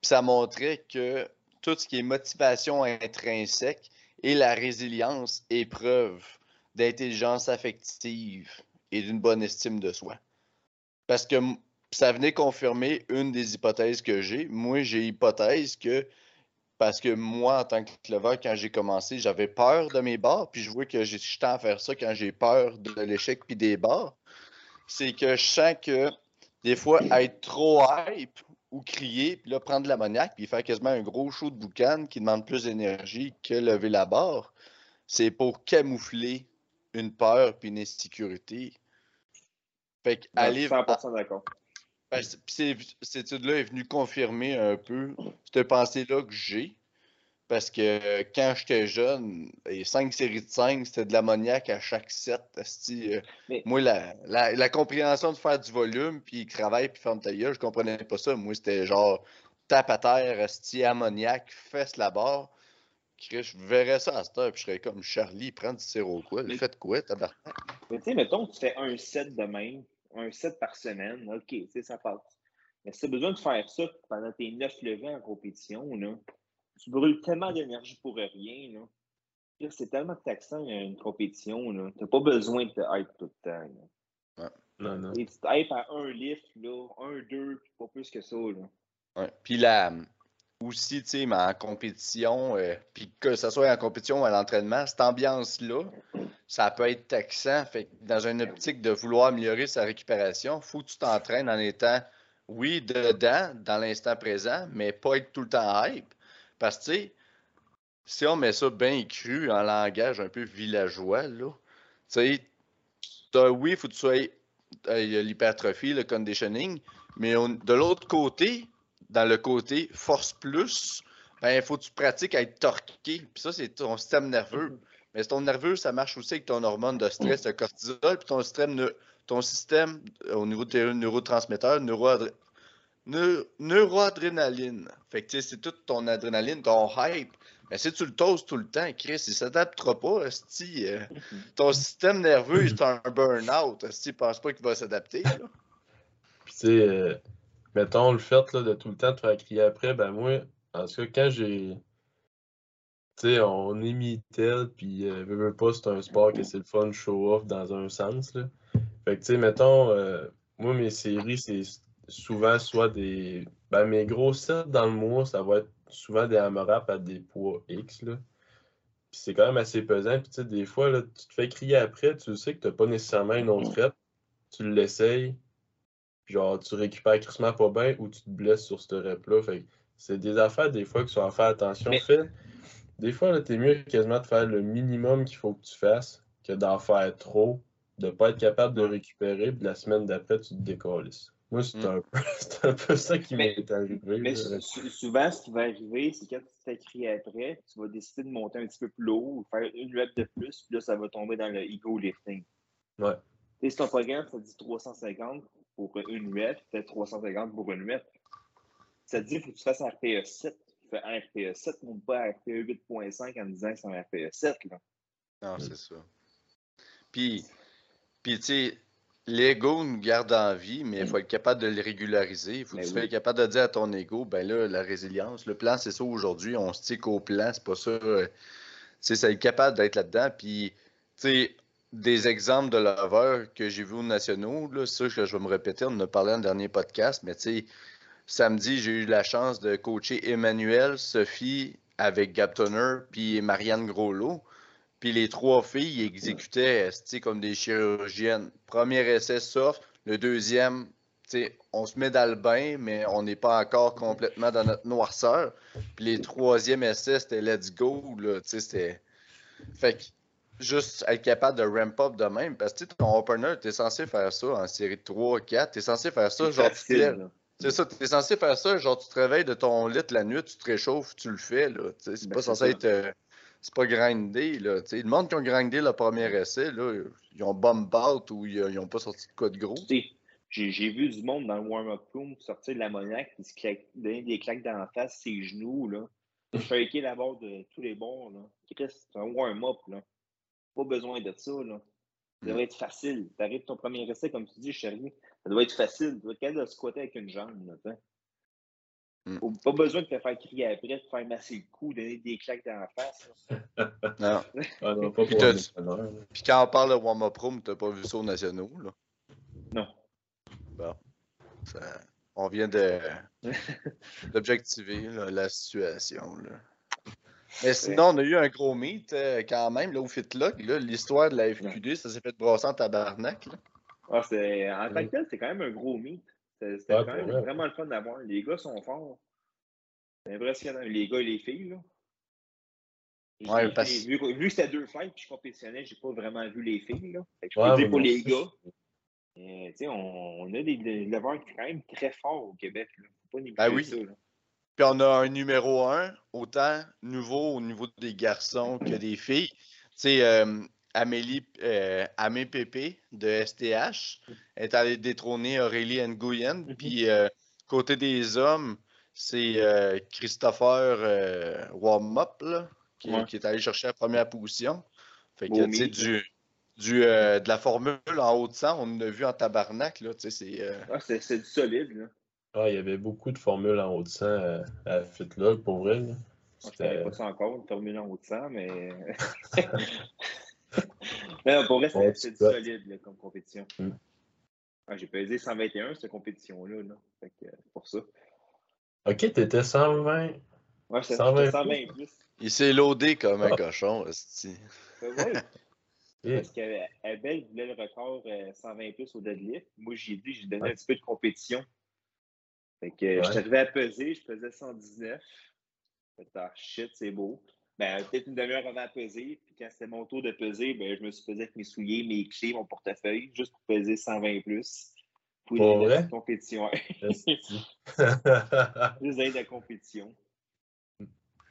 Puis ça montrait que tout ce qui est motivation intrinsèque et la résilience est preuve d'intelligence affective et d'une bonne estime de soi. Parce que ça venait confirmer une des hypothèses que j'ai. Moi, j'ai hypothèse que parce que moi, en tant que clever, quand j'ai commencé, j'avais peur de mes barres, puis je vois que j'ai- je tends à faire ça quand j'ai peur de l'échec puis des barres. C'est que je sens que des fois, être trop hype ou crier, puis là, prendre de l'ammoniaque, puis faire quasiment un gros show de boucan qui demande plus d'énergie que lever la barre, c'est pour camoufler une peur puis une insécurité. Fait que aller, 100% d'accord. Ben, cette étude-là est venue confirmer un peu cette pensée-là que j'ai. Parce que euh, quand j'étais jeune, les 5 séries de 5, c'était de l'ammoniaque à chaque set. euh, Mais- Moi, la, la, la compréhension de faire du volume, puis travaille, puis ferme ta gueule, je comprenais pas ça. Moi, c'était genre tape à terre, asti, ammoniaque, fesse la barre. Chris, Je verrais ça à cette heure, puis je serais comme Charlie, prends du sirop quoi. Mais- Faites quoi, tabarnak? Mais tu sais, mettons que tu fais un set de même, un set par semaine, OK, ça passe. Mais si tu as besoin de faire ça pendant tes neuf levées en compétition, là, tu brûles tellement d'énergie pour rien. Là. C'est tellement taxant une compétition. Tu n'as pas besoin de te hype tout le temps. là. Non, non. Et tu te hype à un lift, là, un, deux, puis pas plus que ça. Là. Ouais. Puis là, aussi, tu sais, mais en compétition, euh, puis que ce soit en compétition ou à l'entraînement, cette ambiance-là, ça peut être taxant. Fait que dans une optique de vouloir améliorer sa récupération, il faut que tu t'entraînes en étant, oui, dedans, dans l'instant présent, mais pas être tout le temps hype. Parce que, tu sais, si on met ça bien cru en langage un peu villageois, là, tu sais, oui, il faut que tu sois il y a l'hypertrophie, le conditioning, mais de l'autre côté, dans le côté force plus, ben, il faut que tu pratiques à être torqué. Puis ça, c'est ton système nerveux. Mais ton nerveux, ça marche aussi avec ton hormone de stress, le cortisol, puis ton système, ton système euh, au niveau de tes neurotransmetteurs, neuroadr- neu- neuroadrénaline. Fait que c'est toute ton adrénaline, ton hype. Mais si tu le toastes tout le temps, Chris, il s'adaptera pas, euh, ton système nerveux, c'est un burn-out. Esti, il pense pas qu'il va s'adapter. Puis, tu sais, euh, mettons le fait là, de tout le temps te faire crier après, ben moi, En tout cas, quand j'ai. Tu sais, on imitait, puis euh, veux, veux pas, c'est un sport que c'est le fun show-off dans un sens. Là. Fait que, tu sais, mettons, euh, moi, mes séries, c'est souvent soit des. Ben, mes gros sets dans le mois, ça va être souvent des AMRAP à des poids X. Là. Puis c'est quand même assez pesant. Puis, tu sais, des fois, là, tu te fais crier après, tu sais que t'as pas nécessairement une autre rep, tu l'essayes, puis genre, tu récupères crissement pas bien ou tu te blesses sur cette rep-là. Fait c'est des affaires, des fois, qu'il faut faire attention. Mais- Fais- Des fois, t'es mieux quasiment de faire le minimum qu'il faut que tu fasses que d'en faire trop, de pas être capable de récupérer, puis la semaine d'après, tu te décolles. Moi, c'est Mm. un, un peu ça qui m'est arrivé. Mais souvent, ce qui va arriver, c'est quand tu crier après, tu vas décider de monter un petit peu plus haut ou faire une rep de plus, puis là, ça va tomber dans le ego lifting. Ouais. Et si ton programme, ça dit 350 pour une rep, fais 350 pour une rep. Ça te dit qu'il faut que tu fasses un RPE 7. Fais un RPE 7, non pas un RPE 8.5 en disant que c'est un RPE 7. Là. Non, Mm. c'est ça. Puis, puis tu sais, l'ego nous garde en vie, mais il faut être capable de le régulariser. Il faut que Ben tu oui. sois capable de dire à ton ego, ben là, la résilience, le plan, c'est ça aujourd'hui, on se tique au plan, c'est pas ça. euh, Tu sais, ça être capable d'être là-dedans. Puis, tu sais, des exemples de lovers que j'ai vus aux nationaux, là, sûr que je vais me répéter, on en a parlé dans le dernier podcast, mais tu samedi, j'ai eu la chance de coacher Emmanuel, Sophie avec Gab Toner, puis Marianne Groslot. Puis les trois filles exécutaient comme des chirurgiennes. Premier essai soft, le deuxième, on se met dans le bain, mais on n'est pas encore complètement dans notre noirceur. Puis les troisième essais, c'était let's go. Là. Fait juste être capable de ramp up de même. Parce que tu ton opener, tu es censé faire ça en série de 3, 4. Tu es censé faire ça, genre, tu te facile, là. C'est ça, tu es censé faire ça, genre tu te réveilles de ton lit la nuit, tu te réchauffes, tu le fais, là. tu C'est Ben, pas censé ça. être. euh, c'est pas grindé, là. tu. Le monde qui ont grindé le premier essai, là, ils ont bomb out ou ils, ils ont pas sorti de quoi de gros. Tu J'ai j'ai vu du monde dans le warm-up room sortir de l'ammoniaque et se claque- donner des claques dans la face, ses genoux, là. Shaker la barre de tous les bords, là. Chris, C'est un warm-up, là. Pas besoin de ça, là. Ça devrait être facile. T'arrives ton premier essai, comme tu dis, chérie, ça doit être facile. Tu dois être capable de squatter avec une jambe, là. Mm. Faut Pas besoin de te faire crier après, de te faire masser le cou, donner des claques dans la face. Non. Ah non, pas Puis quand on parle de warm-up room, t'as pas vu ça aux nationaux, là? Non. Ça- on vient de d'objectiver la situation. Là. Mais sinon, on a eu un gros meet euh, quand même, là, au Fitlock. Là, l'histoire de la FQD, ça s'est fait brasser en tabarnak. Là. Ah, c'est- en tant que tel, c'est quand même un gros meet. C'était Ouais, quand même vrai. vraiment le fun d'avoir. Les gars sont forts. C'est impressionnant. Les gars et les filles, là. J'ai- Ouais, j'ai parce- vu, vu que c'était deux fights puis je compétitionnais, j'ai pas vraiment vu les filles. Là. Fait que je Ouais, peux dire pour les gars, tu sais, on, on a des, des leveurs quand même très forts au Québec. Là. Faut pas négliger Ben oui. ça. Là. Puis on a un numéro un, autant nouveau au niveau des garçons que des filles. Tu sais, euh, Amélie, euh, Amé Pépé de STH est allée détrôner Aurélie Nguyen. Puis euh, côté des hommes, c'est euh, Christopher euh, Warmup, là, qui, Ouais. qui est allé chercher la première position. Fait que, tu sais, du, du, euh, de la formule en haut de sang, on en a vu en tabarnak, là, tu sais, c'est... euh, Ah, c'est c'est du solide. Là. Ah, il y avait beaucoup de formules en haut de sang à, à Fitlog, pour vrai. là. Je C'était- connais pas ça encore, une formule en haut de sang, mais. mais non, pour vrai, c'est ça. solide là, comme compétition. Mm. Ah, J'ai pesé 121 cette compétition-là. Là. Fait que, euh, c'est pour ça. Ok, t'étais 120. Ouais, c'est 120 120 plus. il s'est loadé comme un Ah. cochon. Euh, ouais, Eh, parce qu'Abel voulait le record euh, 120 plus au deadlift. Moi, j'ai dit, j'ai donné un petit peu de compétition. Fait que euh, je suis arrivé à peser, je pesais 119. Fait que, ah, shit, c'est beau. Ben, peut-être une demi-heure avant de peser. Puis quand c'était mon tour de peser, ben, je me suis pesé avec mes souliers, mes clés, mon portefeuille, juste pour peser 120 plus. Pour vrai? compétition. Juste d'aide à compétition.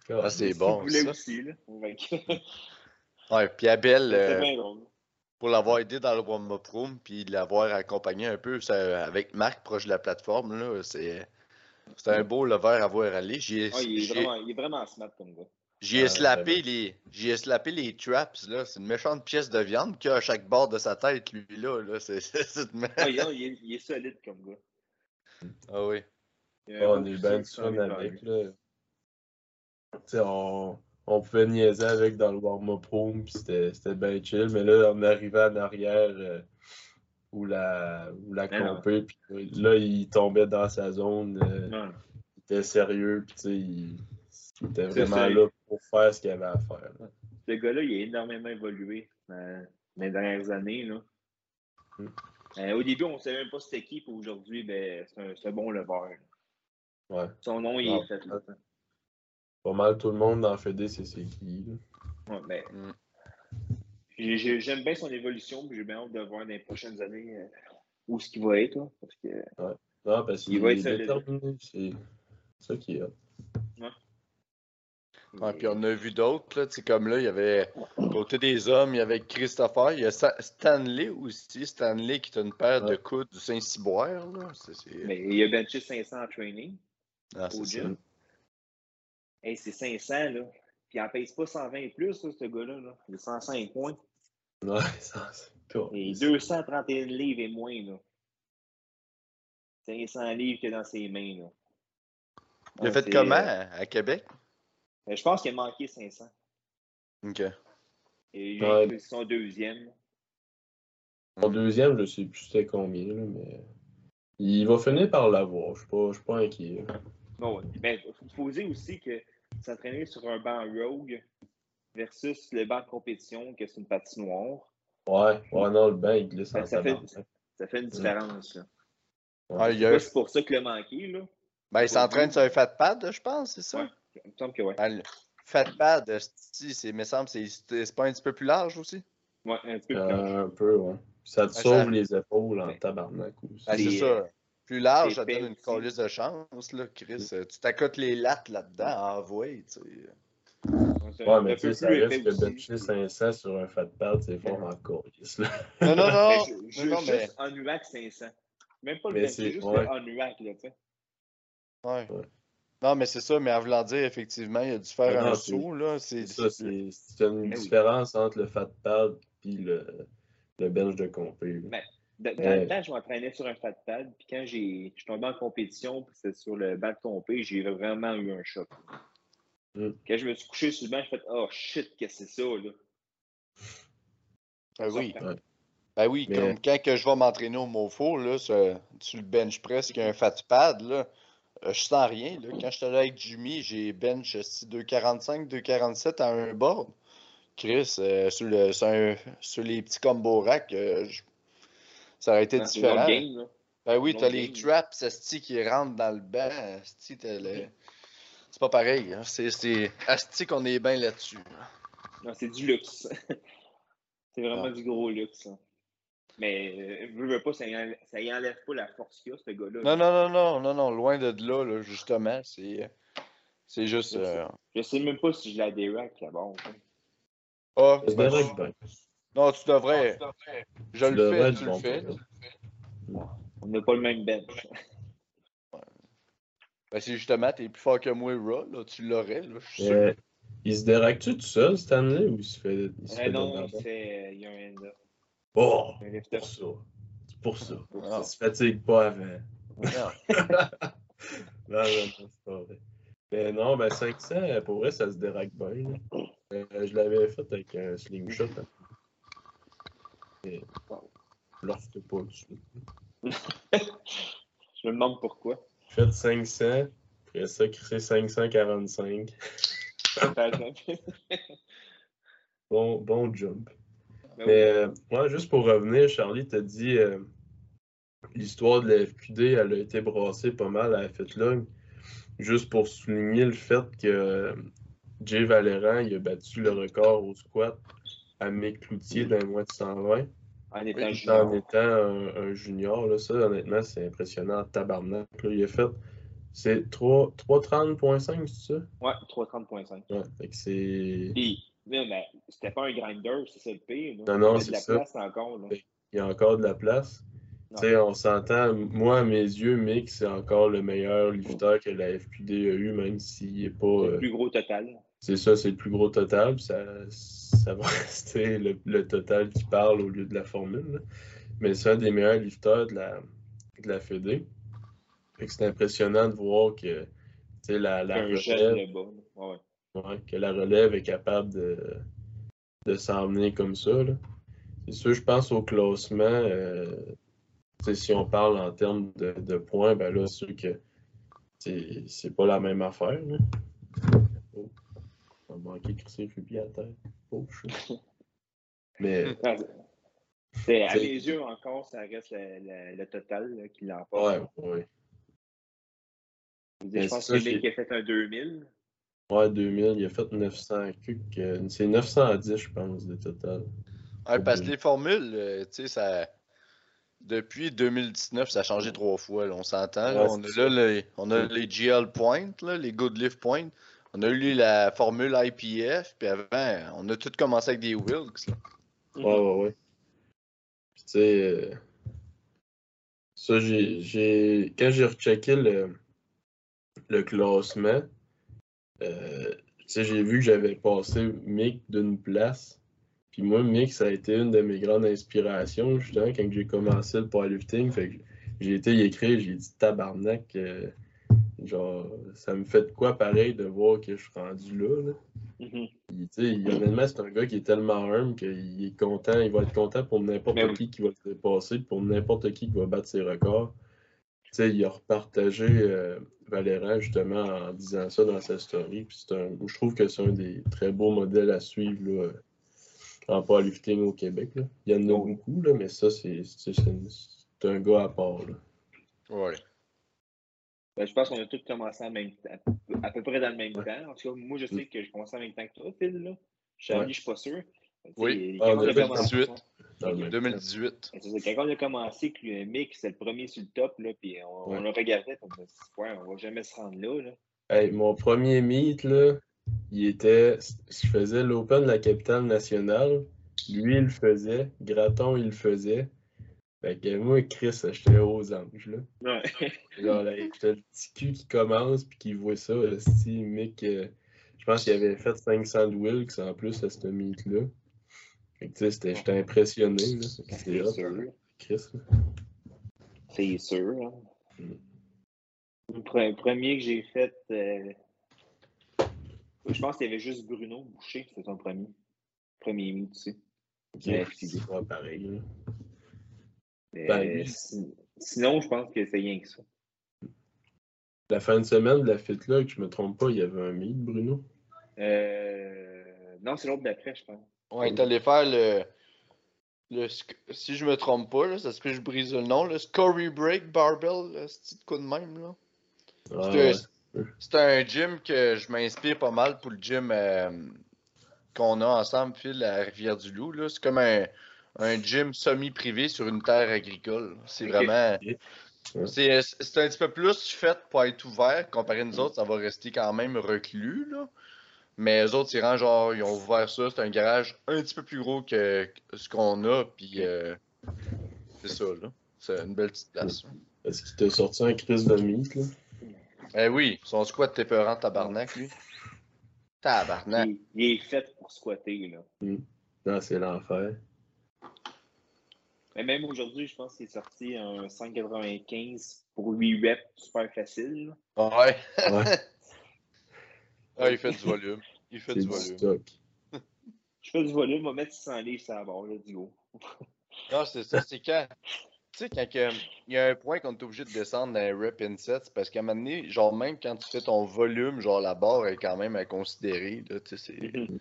Ah, c'est bon, vous voulez ça. aussi, là. Ouais, puis Abel, C'est euh, bien drôle. Pour l'avoir aidé dans le warm-up room, puis de l'avoir accompagné un peu ça, avec Marc proche de la plateforme, là, c'est c'est un beau lever à voir aller. Ah, il, est vraiment, il est vraiment smart comme gars. j'y ai Ah, slappé les j'y ai slappé les traps, là. C'est une méchante pièce de viande qu'il a à chaque bord de sa tête, lui, là. là. C'est, c'est, c'est une- Ah, il, est, il est solide comme gars. Ah oui. Il a un on est bien du fun avec. Là. Tu sais, on, on pouvait niaiser avec dans le warm-up room, puis c'était bien chill. Mais là, on arrivait en arrière euh, où la, où la non. compé, puis là, il tombait dans sa zone. euh, il était sérieux, puis tu sais, il, il était vraiment là pour faire ce qu'il avait à faire. là. Ce gars-là, il a énormément évolué euh, dans les dernières années. Là. Mm. Euh, au début, on ne savait même pas c'était qui, puis aujourd'hui, ben, c'est un, bon leveur. Ouais. Son nom, il Ah, est fait là. Pas mal tout le monde dans Fédé, c'est c'est qui. là. Ouais, ben, Mm. j'ai- j'ai- J'aime bien son évolution, puis j'ai bien hâte de voir dans les prochaines années euh, où ce qu'il va être. là, parce que, Non, parce Il qu'il va est être déterminé. C'est ça qui est. Ouais, puis on a vu d'autres, là, tu sais, comme là, il y avait, côté des hommes, il y avait Christopher, il y a Sa- Stanley aussi, Stanley qui a une paire de Ouais. coudes du Saint-Cyboire, là, c'est... c'est- Mais il a benché 500 en training Ah, au ça. Hey, c'est 500, là. Puis il en pèse pas 120 et plus, là, ce gars-là. Là. Il a 105 points. Ouais, ça, c'est cool. Et 231 livres et moins, là. 500 livres qu'il a dans ses mains, là. Il a fait comment euh, à Québec? je pense qu'il a manqué 500. Ok. Et il Ouais. a fait son deuxième. Mon deuxième, je sais plus c'était combien, là, mais il va finir par l'avoir. Je suis pas, je suis pas inquiet. Bon, ouais. Ben, il faut dire aussi que s'entraîner sur un banc rogue versus le banc de compétition, que c'est une patinoire, Ouais, ouais, non, le banc, il glisse Ben, en ça fait- ça fait une différence. Là. Ah, si C'est pour ça qu'il a manqué, là. Ben, il s'entraîne sur un fat pad, là, je pense, c'est ça? Ouais. Il me semble que ouais. Le fat pad, c'est, me semble, c'est, c'est pas un petit peu plus large aussi? Ouais, un petit peu plus large. Euh, un peu, ouais. Ça te sauve ça- les épaules en Ouais. tabarnak aussi. Ah, c'est ça. Plus large, ça donne une colisse de chance, là, Chris. Tu t'accotes les lattes là-dedans, envoyé, tu sais. Ouais, un mais tu sais, ça plus reste épais que aussi. bencher 500 sur un fat pad, c'est fort encore. là. Non, non, non, juste mais- en UAC 500. Même pas le c'est- juste en UAC, là, tu sais. Ouais. Ouais. Non, mais c'est ça, mais en voulant dire, effectivement, il a dû faire non, un saut, là. C'est, ça, c'est une Mais oui. différence entre le fat pad et le, le bench de compé. Mais- Dans, dans Ouais. le temps, je m'entraînais sur un fat pad, puis quand j'ai, je suis tombé en compétition, puis c'était sur le banc de compé, j'ai vraiment eu un choc. Mm. Quand je me suis couché sur le banc, j'ai fait Oh shit, qu'est-ce que c'est ça, là? Ben oui. Ouais. Ben oui, Mais- comme quand que je vais m'entraîner au MoFo, là, sur, sur le bench press, a un fat pad, là, euh, je sens rien, là. Quand j'étais là avec Jimmy, j'ai bench esti, 245, 247 à un board. Chris, euh, sur, le, sur, un- sur les petits combo racks, euh, je- ça aurait été Dans différent. game. Ben oui, t'as les traps, asti, qui rentrent dans le banc, asti, t'as le... C'est pas pareil, hein. C'est. Asti qu'on est bien là-dessus. hein. Non, c'est du luxe. c'est vraiment Ah. du gros luxe. là. Mais, euh, veux, veux pas, ça y, enlève, ça y enlève pas la force qu'il y a, ce gars-là. Non, non, non, non, non, non, loin de là, là, justement, c'est... C'est juste... Je sais. euh, Je sais même pas si je la déraque là-bas. Ah, Ça ben, devrait être bien. non, tu devrais... Je Tu le devrais fais, tu le fais. On n'a pas le même bench. Ben, c'est justement, t'es plus fort que moi, Raw, là, tu l'aurais, là, je suis sûr. Euh, il se déraque-tu tout seul, Stanley, ou il se fait, il se Euh, fait non, il, la fait, il y a un end-up. Oh, lifter. pour ça. C'est pour ça. Pour Ah. Ça se fatigue pas avant. Non. Non, non, non, c'est pas vrai. Mais non, ben 500, pour vrai, ça se déraque bien. là. Euh, je l'avais fait avec un slingshot. hein. Le referai pas dessus. Je me demande pourquoi. J'ai fait 500, après ça, crissé 545. Ben Bon, bon jump. oui. Mais euh, ouais, juste pour revenir, Charlie t'a dit euh, l'histoire de la FQD, elle a été brassée pas mal à la Fitlog. Juste pour souligner le fait que euh, Jay Valérand il a battu le record au squat à Mick Cloutier d'un mois de 120. en étant oui, En junior. étant un, un junior, là, ça honnêtement c'est impressionnant tabarnak. Là, il a fait c'est 3 330.5, c'est ça? Ouais, 330.5. Ouais, fait que c'est. Puis, là, ben, c'était pas un grinder, c'est ça le pire. là. Non, non, c'est ça. place encore. Là. Il y a encore de la place. Non. Tu sais, on s'entend, moi, à mes yeux, Mick, c'est encore le meilleur lifter que la FQD a eu, même s'il n'est pas. C'est euh, le plus gros total. c'est ça, c'est le plus gros total. Ça, ça va rester le, le total qui parle au lieu de la formule. là. Mais c'est un des meilleurs lifters de la, de la Fédé. Fait que c'est impressionnant de voir que tu sais, la, la relève. Ouais, ouais. Ouais, que la relève est capable de, de s'emmener comme ça. là. C'est sûr, je pense au classement. euh, si on parle en termes de, de points, ben là, c'est sûr que c'est c'est pas la même affaire. là. Oh, on va manquer de crisser le pied à terre. Oh, chou. Mais c'est- à mes yeux, encore, ça reste le, le- le total là, qui l'emporte. ouais, ouais. Je pense que le mec a fait un 2000. Ouais, 2000, il a fait 900 cucs, euh, C'est 910, je pense, de total. Ouais, parce que les formules, euh, tu sais, ça. Depuis 2019, ça a changé trois fois. là, on s'entend. Ouais, on, a là les, on a les GL Points, là, les Good Lift Points. On a eu la formule IPF, puis avant, on a tout commencé avec des Wilks. là. Ouais, ouais, ouais. Puis, tu sais, euh, ça, j'ai, j'ai, quand j'ai rechecké le, le classement, euh, tu sais, j'ai vu que j'avais passé Mick d'une place. Puis moi, Mick, ça a été une de mes grandes inspirations, justement, quand j'ai commencé le powerlifting. Fait que j'ai été y écrire, j'ai dit tabarnak, euh, genre, ça me fait de quoi pareil de voir que je suis rendu là, là. Sais, il- honnêtement, c'est un gars qui est tellement humble qu'il est content, il va être content pour n'importe Ben oui. qui qui va se dépasser, pour n'importe qui qui va battre ses records. Tu sais, il a repartagé euh, justement en disant ça dans sa story. Puis un, je trouve que c'est un des très beaux modèles à suivre là, en powerlifting au Québec. là. Il y en a Oui. beaucoup, là, mais ça, c'est c'est- c'est une- c'est un gars à part. Là. Ouais. Ben, je pense qu'on a tous commencé en même temps, à peu près dans le même Ouais. temps. En tout cas, moi, je sais que j'ai commencé en même temps que toi, Phil. Là. Charlie, Ouais. je suis pas sûr. Oui. A 2018. commencé- Dans le même temps. 2018. Ben, c'est ça, Quand on a commencé, que Mick, c'est le premier sur le top, là, puis on, Ouais. on le regardait, on se dit, ouais, on va jamais se rendre là. là. Hey, mon premier meet, là, il était. Je faisais l'Open de la capitale nationale. Lui, il le faisait. Graton, il le faisait. Fait que moi, Chris, j'étais aux anges, là. Ouais. Genre, là, j'étais le petit cul qui commence puis qui voit ça. Si, mec, euh, je pense qu'il avait fait 500 de Wilks en plus à ce meet-là. Fait que, tu sais, j'étais impressionné, là. C'est sûr. Chris. C'est sûr. hein. Mm. Le pre- premier que j'ai fait, euh, je pense qu'il y avait juste Bruno Boucher, c'était son premier. Premier meet, tu sais. Ok, Ouais, c'est pas pareil, là. Mais, Ben, lui- si- sinon, je pense que c'est rien que ça. La fin de semaine de la fête là, que je me trompe pas, il y avait un meet, Bruno. Euh, non, c'est l'autre d'après, je pense. On est allé faire le. le si je me trompe pas, là, ça se peut que je brise le nom, le Scory Break Barbell, ce petit coup de même. Là. Ah, C'est ouais. C'est un gym que je m'inspire pas mal pour le gym euh, qu'on a ensemble, Phil, à Rivière-du-Loup. C'est comme un, un gym semi-privé sur une terre agricole. C'est vraiment. Ouais. C'est un petit peu plus fait pour être ouvert. Comparé à nous autres, ça va rester quand même reclus. Là. Mais eux autres, vraiment genre, ils ont ouvert ça. C'est un garage un petit peu plus gros que ce qu'on a. Puis euh, c'est ça, là. C'est une belle petite place. Est-ce qu'il t'a sorti un crise de meet, là? Eh oui, son squat t'es peurant tabarnak, lui. Tabarnak. Il, il est fait pour squatter, là. Non, c'est l'enfer. Mais même aujourd'hui, je pense qu'il est sorti un 195 pour 8 reps, super facile. là. Ouais. Ouais, Ah, il fait du volume. Il fait du du volume. stock. Je fais du volume, on va mettre 600 livres sur la barre, là, du go. Non, c'est ça, c'est quand? Sais, quand il y a un point qu'on est obligé de descendre dans les rep insets, parce qu'à un moment donné, genre, même quand tu fais ton volume, genre, la barre est quand même à considérer. Là, tu sais, c'est Mhm.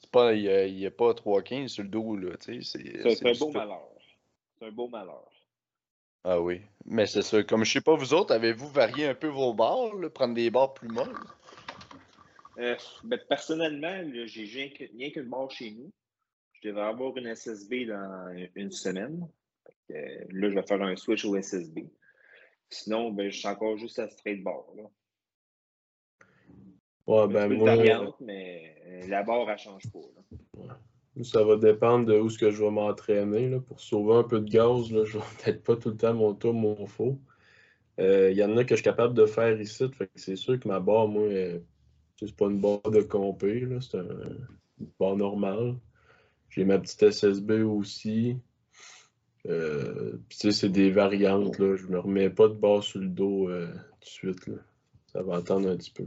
c'est pas, il y a, pas 3,15 sur le dos, là, tu sais. c'est- C'est c'est un beau malheur. C'est un beau malheur. Ah oui. Mais c'est ça. Comme je sais pas, vous autres, avez-vous varié un peu vos barres, là, prendre des barres plus molles? Euh, ben, personnellement, là, j'ai rien qu'une barre chez nous. Je devrais avoir une SSB dans une semaine. Fait que, euh, là, je vais faire un switch au SSB. Sinon, ben, je suis encore juste à straight bar. Là. Ouais, ben moi, variante, mais euh, la barre, elle change pas. là. ça va dépendre de où ce que je vais m'entraîner. là. Pour sauver un peu de gaz, là, je vais peut-être pas tout le temps mon tour, mon faux. Euh, Il y en a que je suis capable de faire ici. C'est sûr que ma barre, moi, c'est pas une barre de compé, c'est un- une barre normale. J'ai ma petite SSB aussi. Euh, puis tu sais, c'est des variantes. Là. Je me remets pas de barre sur le dos euh, tout de suite. Là. Ça va attendre un petit peu.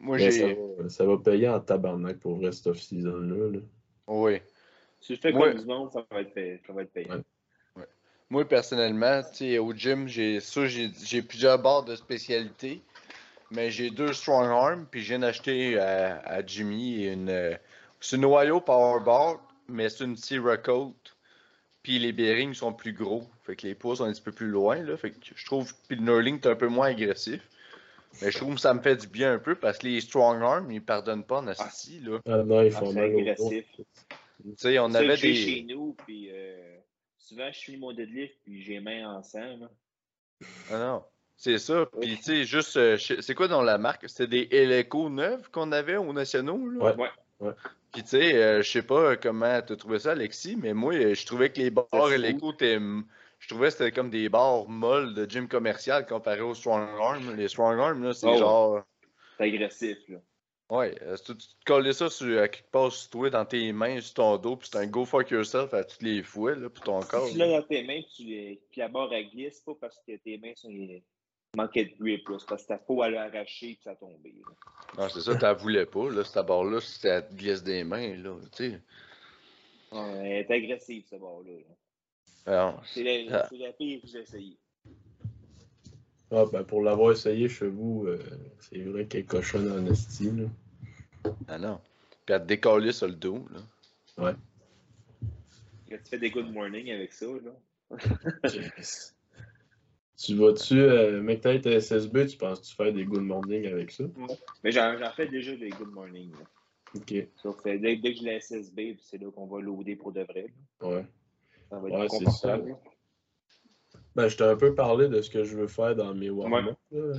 Moi, Mais ça, j'ai. va, ça va payer en tabarnak pour vrai cette off-season-là. là. Oui. Si je fais Ouais. comme du monde, ça va être, fait- ça va être payant. Ouais. Moi, personnellement, tu sais, au gym, j'ai ça, j'ai j'ai plusieurs barres de spécialité. Mais j'ai deux strong arms, puis je viens d'acheter à, à Jimmy une. euh, C'est une Ohio Power Bar, mais c'est une Sierra Coat. Puis les bearings sont plus gros. Fait que les poids sont un petit peu plus loin, là. Fait que je trouve. Puis le knurling est un peu moins agressif. Mais je trouve que ça me fait du bien un peu parce que les strong arms, ils pardonnent pas en asti, là. Ah non, ils Ah, font c'est mal au agressif. Tu sais, on avait des. chez nous, puis euh, souvent, je finis mon deadlift, puis j'ai main en sang. là. Ah non. C'est ça. Puis, tu sais, juste. euh, c'est quoi dans la marque? C'était des Eleco neuves qu'on avait aux nationaux, là? Ouais. Ouais. Puis, tu sais, euh, je sais pas comment tu as trouvé ça, Alexis, mais moi, je trouvais que les barres C'était Eleco étaient. Je trouvais que c'était comme des barres molles de gym commercial comparé aux Strong Arm. Les Strong Arm, là, c'est Oh. genre. C'est agressif, là. Ouais, euh, si tu tu te collais ça sur, à quelque part sur toi, dans tes mains, sur ton dos, puis c'est un go fuck yourself à toutes les fois, là, pour ton corps. Si tu l'as dans tes mains, puis, tu les- la barre elle glisse, pas parce que tes mains sont manquaient de grip, là. parce que ta peau elle a arraché, puis ça a tombé. là. Non, c'est ça, t'en voulais pas, là, cette barre-là, si ça te glisse des mains, là, tu sais. Ouais, elle est agressive, cette barre-là. là. Alors, C'est la, Ah. c'est la pire que j'ai essayé. Ah, ben pour l'avoir essayé chez vous, euh, c'est vrai qu'elle cochonne en esti. Là. Ah non. Puis à te décoller sur le dos, là. Quand tu fais des good morning avec ça, là. Tu vas-tu, euh, mec, peut-être SSB, tu penses-tu faire des good morning avec ça? Mais j'en fais déjà des good morning. Là. Ok, Sauf dès, dès que je l'ai SSB, c'est là qu'on va loader pour de vrai. là. ouais. Ça va être Ouais, c'est confortable. ça. Ben, je t'ai un peu parlé de ce que je veux faire dans mes warm-up. là.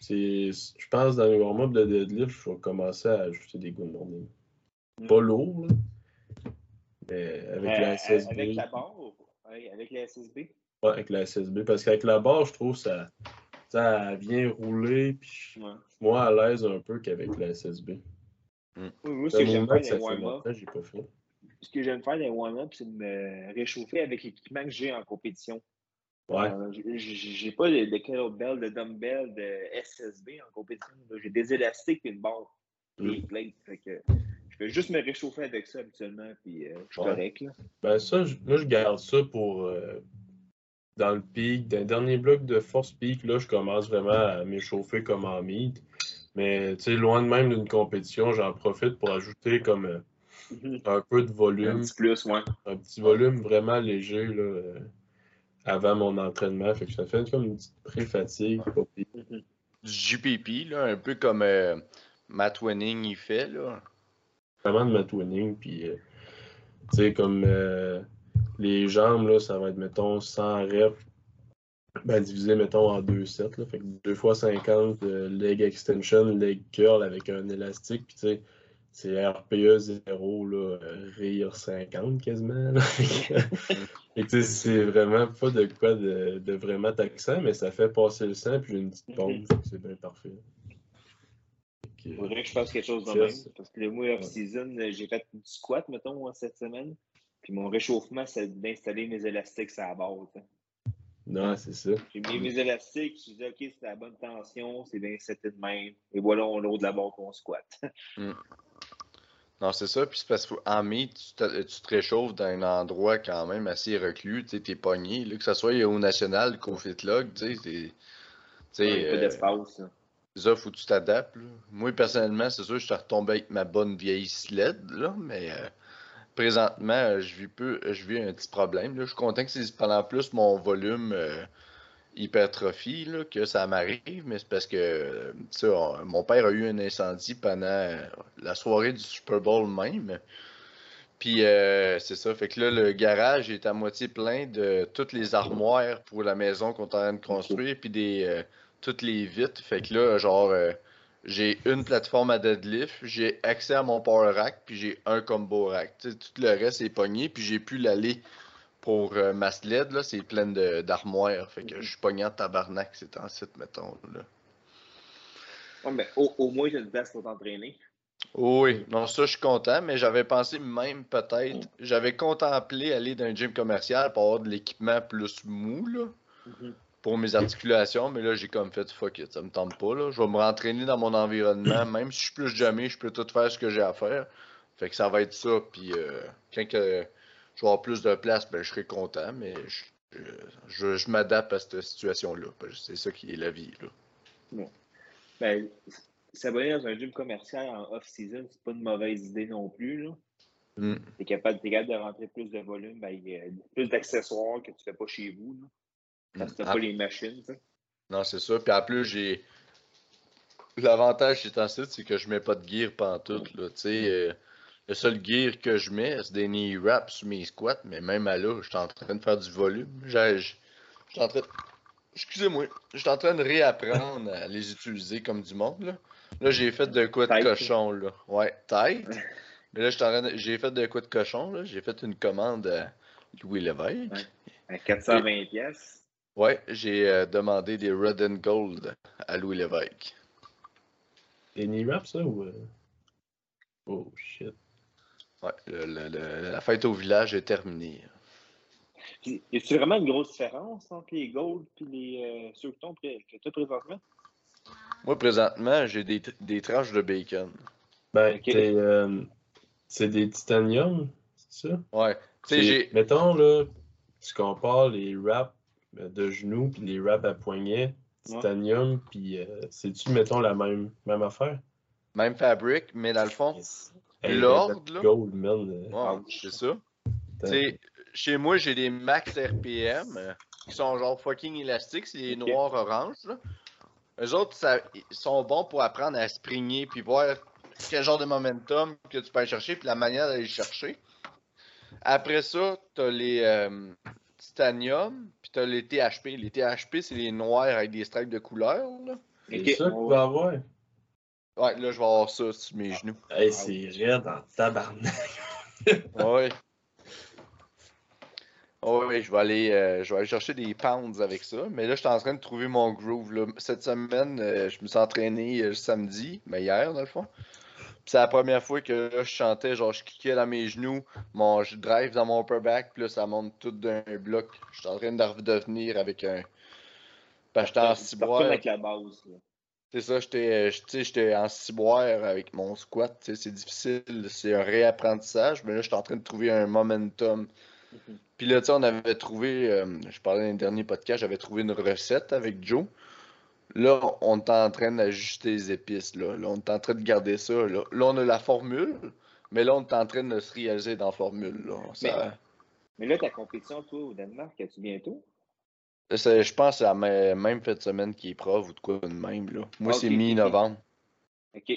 C'est, je pense dans les warm-up de deadlift, je vais commencer à ajouter des good morning. Mm. Pas lourd, là. Mais avec Euh, la SSB. Avec la barre, ouais, avec la SSB. Ouais, avec la SSB. Parce qu'avec la barre, je trouve ça, ça vient rouler. Puis je suis Ouais. moins à l'aise un peu qu'avec la SSB. Oui, moi, ce que j'aime faire fait warm-up, longtemps, j'ai pas fait. ce que j'aime faire dans les warm-up, c'est de me réchauffer avec l'équipement que j'ai en compétition. Ouais. Euh, j'ai pas de, de kettlebell, de dumbbell, de SSB en compétition. J'ai des élastiques et une barre. Mm. Et plates. Fait que je vais juste me réchauffer avec ça habituellement, puis euh, je suis Ouais. correct. Là. Ben ça, je- moi je garde ça pour euh, dans le pic, dans le dernier bloc de force pic, là, je commence vraiment à m'échauffer comme en meet. Mais tu sais, loin de même d'une compétition, j'en profite pour ajouter comme euh, un peu de Un volume, petit plus, ouais. un petit volume vraiment léger là, euh, avant mon entraînement. Fait que ça fait comme une petite pré-fatigue. pire. Du GPP, là, un peu comme euh, Matt Winning il fait, là. Vraiment de ma twinning. Puis, euh, tu sais, comme euh, les jambes, là, ça va être, mettons, 100 reps. Ben, divisé, mettons, en deux sets. Là. Fait que 2 fois 50 euh, leg extension, leg curl avec un élastique. Puis, tu sais, c'est RPE 0, là, euh, rire 50 quasiment. là. Et tu sais, c'est vraiment pas de quoi de, de vraiment taxant, mais ça fait passer le sang, puis j'ai une petite. Fait que C'est bien parfait. Il faudrait que je fasse quelque chose de même. Parce que le mois off-season, j'ai fait du squat, mettons, cette semaine. Puis mon réchauffement, c'est d'installer mes élastiques sur la tu sais. Non, c'est ça. J'ai mis mes élastiques, je disais, OK, c'est la bonne tension, c'est bien seté de même. Et voilà, on load la barre qu'on squat. Non, c'est ça. Puis c'est parce qu'en mai, tu te, tu te réchauffes dans un endroit quand même assez reclus. Tu sais, t'es pogné. Là, que ce soit au national, qu'au fitlog, tu sais, c'est. Tu sais, Il y a peu euh, d'espace. là. ça, faut que tu t'adaptes. Moi, personnellement, c'est sûr, je suis retombé avec ma bonne vieille sled, là, mais euh, présentement, euh, je vis peu, je vis un petit problème. Là. Je suis content que c'est pendant plus mon volume euh, hypertrophie là, que ça m'arrive, mais c'est parce que euh, mon père a eu un incendie pendant euh, la soirée du Super Bowl même. Puis euh, c'est ça, fait que là, le garage est à moitié plein de toutes les armoires pour la maison qu'on est en train de construire, puis des euh, toutes les vitres. Fait que là, genre, euh, j'ai une plateforme à deadlift, j'ai accès à mon power rack, puis j'ai un combo rack. Tout le reste est pogné, puis j'ai pu l'aller pour euh, ma sled, là, c'est plein d'armoires. Fait que je suis pogné en tabarnak, c'est en site, mettons. Là. Ouais, mais au, au moins, as une place pour t'entraîner. Oui, non, ça, je suis content, mais j'avais pensé même peut-être, j'avais contemplé aller dans un gym commercial pour avoir de l'équipement plus mou, là. Pour mes articulations, mais là, j'ai comme fait fuck it, ça me tente pas. Là. Je vais me rentraîner dans mon environnement, même si je suis plus jamais, je peux tout faire ce que j'ai à faire. Fait que ça va être ça, puis euh, quand que je vais avoir plus de place, ben, je serai content, mais je, je, je m'adapte à cette situation-là. C'est ça qui est la vie. Là. Ben, s'abonner dans un gym commercial en off-season, c'est pas une mauvaise idée non plus. Là. Mm. T'es capable, t'es capable de rentrer plus de volume, ben, plus d'accessoires que tu fais pas chez vous. Là. Parce que t'as Ah. pas les machines. Non, c'est ça. Puis en plus, j'ai. L'avantage en site, c'est que je mets pas de gear pantoute. Là. Tu sais, euh, le seul gear que je mets, c'est des knee wraps sur mes squats, mais même à là, je suis en train de faire du volume. Je suis en train de. Excusez-moi, je suis en train de réapprendre à les utiliser comme du monde. Là, là j'ai fait de quoi de Tight. cochon. Là. Ouais, tight. Mais là, de- j'ai fait de quoi de cochon. là. J'ai fait une commande à Louis Lévesque. Ouais. À 420 pièces. Ouais, j'ai euh, demandé des Red and Gold à Louis Lévesque. Des knee wraps, ça, ou... euh? Oh, shit. Ouais, le- le- le- la fête au village est terminée. Puis, y a-tu vraiment une grosse différence entre les Gold et les euh, ceux que que t'as présentement? Moi, présentement, j'ai des, des tranches de bacon. Ben, euh, c'est des titanium, c'est ça? Ouais. Tu j'ai. Mettons, là, tu compares les wraps de genoux puis les wraps à poignet, titanium, puis euh, c'est-tu, mettons, la même, même affaire? Même fabric, mais dans le fond, Hey, l'ordre, là. Gold, man. euh, ouais, c'est ça. Tu sais, chez moi, j'ai des max RPM euh, qui sont genre fucking élastiques. C'est les Ok. noirs orange. Là. Eux autres, ça, ils sont bons pour apprendre à springer puis voir quel genre de momentum que tu peux aller chercher puis la manière d'aller le chercher. Après ça, t'as les euh, titanium t'as les THP. Les THP, c'est les noirs avec des stripes de couleur. Là. C'est Ok, ça que on tu vas avoir. Ouais, là, je vais avoir ça sur mes genoux. Hey, c'est raide en tabarnak. Ouais. Ouais, ouais, je vais aller, euh, je vais aller chercher des pounds avec ça. Mais là, je suis en train de trouver mon groove. Là. Cette semaine, euh, je me suis entraîné euh, samedi, mais hier, dans le fond. Puis c'est la première fois que là, je chantais, genre, je cliquais dans mes genoux, mon, je drive dans mon upper back, puis là, ça monte tout d'un bloc. Je suis en train de redevenir avec un. Ben, j'étais en ciboire. avec la base. là. C'est ça, j'étais, euh, j'étais en ciboire avec mon squat, c'est difficile, c'est un réapprentissage, mais là, j'étais en train de trouver un momentum. Mhm. Puis là, tu sais, on avait trouvé, euh, je parlais dans le dernier podcast, j'avais trouvé une recette avec Joe. Là, on est en train d'ajuster les épices, là. Là, on est en train de garder ça, là. Là, on a la formule, mais là, on est en train de se réaliser dans la formule, là. Ça- Mais là, ta compétition, toi, au Danemark, as-tu bientôt? je pense que c'est la mê- même fin de semaine qui est prof ou de quoi de même, là. Moi, Ok, c'est mi-novembre. OK.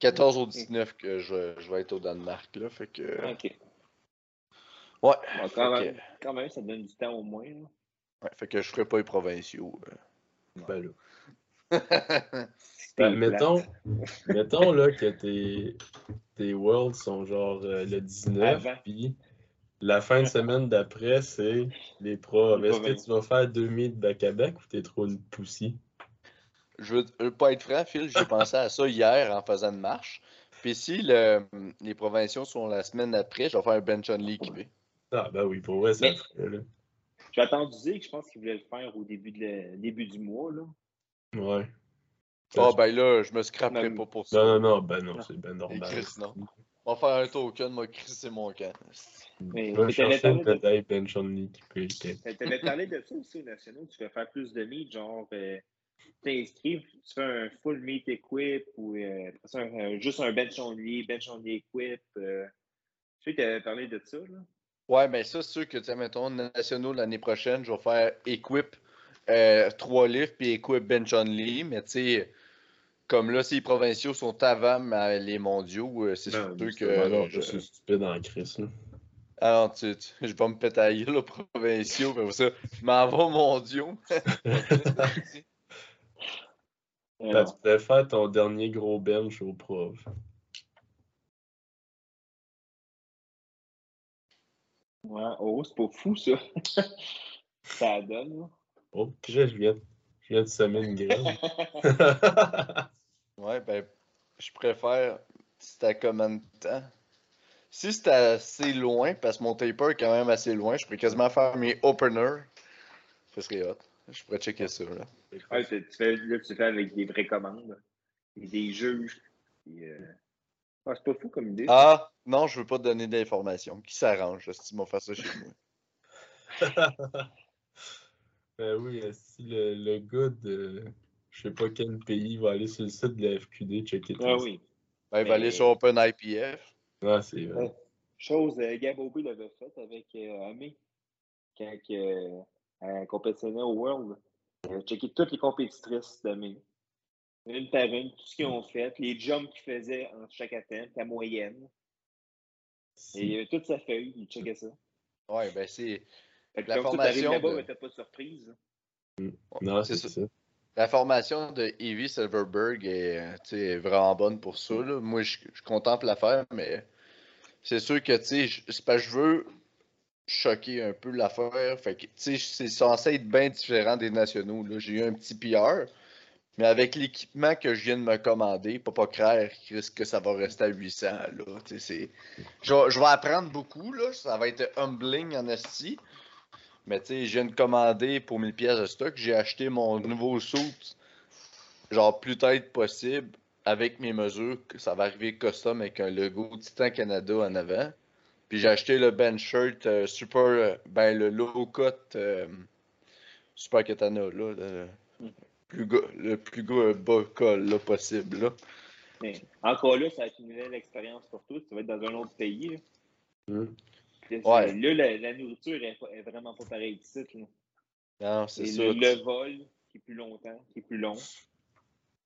14 au 19 que je, je vais être au Danemark, là. Fait que. OK. Ouais. Bon, quand, même, quand même, ça donne du temps au moins. là. Ouais, fait que je ferai pas les provinciaux. Ben là. Ben, mettons, mettons là que tes, tes Worlds sont genre euh, le 19, Avant. puis la fin de semaine d'après, c'est les pros. Est-ce que tu vas faire 2000 de back-à-back ou t'es trop une poussie? Je veux, je veux pas être franc, Phil, j'ai pensé à ça hier en faisant une marche. Puis si le- les provinciaux sont la semaine après, je vais faire un bench only équipé. Ah ben oui, pour vrai, ça. J'ai entendu dire que je pense qu'il voulait le faire au début, de le- début du mois. Là. Ouais. Ah ben là, je me scraperai Non, pas pour ça. Non, non, non, ben non, c'est ben normal. Chris, non. On va faire un token, moi, crisser mon camp. Mais- Je vais mais chercher t'avais une parlé de- médaille bench only qui peut être. Tu avais parlé de ça aussi aux nationaux. Tu vas faire plus de meet, genre, euh, t'inscris, tu fais un full meet equip ou euh, un- un- juste un bench only, bench only equip. euh. Je sais que tu avais parlé de ça. Là. Ouais, mais ça, c'est sûr que, tu sais, mettons, nationaux l'année prochaine, je vais faire Equip 3 livres puis Equip Bench Only. Mais tu sais, comme là, si les provinciaux sont avant mais les mondiaux, euh, c'est Non, sûr que. Ben non, je- je suis stupide en crise, là. Ah tu, tu- je vais me péter à la gueule aux provinciaux, mais pour ça, je m'en vais aux mondiaux. Euh, Ben, tu pourrais faire ton dernier gros bench au prof. ouais. Oh, c'est pas fou, ça. ça donne. Oh, je viens, je viens de semer une graine. Ouais, ben, je préfère si t'as combien de temps. Si c'était assez loin, parce que mon taper est quand même assez loin, je pourrais quasiment faire mes openers. Ce serait hot. Je pourrais checker ça. Là. Ouais, tu, fais, là, tu fais avec des vraies commandes. Et des juges. Euh, ah, c'est pas fou comme idée. Ah, non, je veux pas te donner d'informations. Qui s'arrange, si tu m'as fait ça chez moi? Ben oui, euh, si le, le gars de je sais pas quel pays va aller sur le site de la FQD checker tout Ah oui. Ben, il va Mais- aller sur OpenIPF. Ah, c'est vrai. Ouais. Chose, euh, Gabobi l'avait faite avec euh, Amé. Quand euh, elle compétitionnait au World. Elle a checké toutes les compétitrices d'Amé. Une par une, tout ce qu'ils ont fait, les jumps qu'ils faisaient en chaque atteinte, la moyenne. Et il y avait toute sa feuille, il checkait ça. Ouais, ben c'est. Fait que La formation là-bas, de- mais t'as pas de surprise. Non, c'est c'est ça. ça. La formation de Evie Silverberg est, vraiment bonne pour ça. là. Moi, je, je contemple l'affaire, mais c'est sûr que je- c'est parce que je veux choquer un peu l'affaire. Fait que c'est censé être bien différent des nationaux. J'ai eu un petit PR, mais avec l'équipement que je viens de me commander, pas pas clair que ça va rester à 800. Là. Tu sais, c'est- Je, vais- je vais apprendre beaucoup, là. ça va être humbling en esti. Mais tu sais, je viens de commander pour 1000 pièces de stock. J'ai acheté mon nouveau suit, genre plus tête possible, avec mes mesures. que Ça va arriver custom avec un logo Titan Canada en avant. Puis j'ai acheté le bench shirt euh, super, euh, ben le low cut euh, super katana là, le plus le plus gros bas col là, possible là. Mais encore là, ça va être une nouvelle expérience pour toi. Tu vas être dans un autre pays. Là, Hum. Ouais. là, la, la nourriture est, pas- est vraiment pas pareille ici. Là. Non, c'est ça. le, le vol qui est plus longtemps, qui est plus long.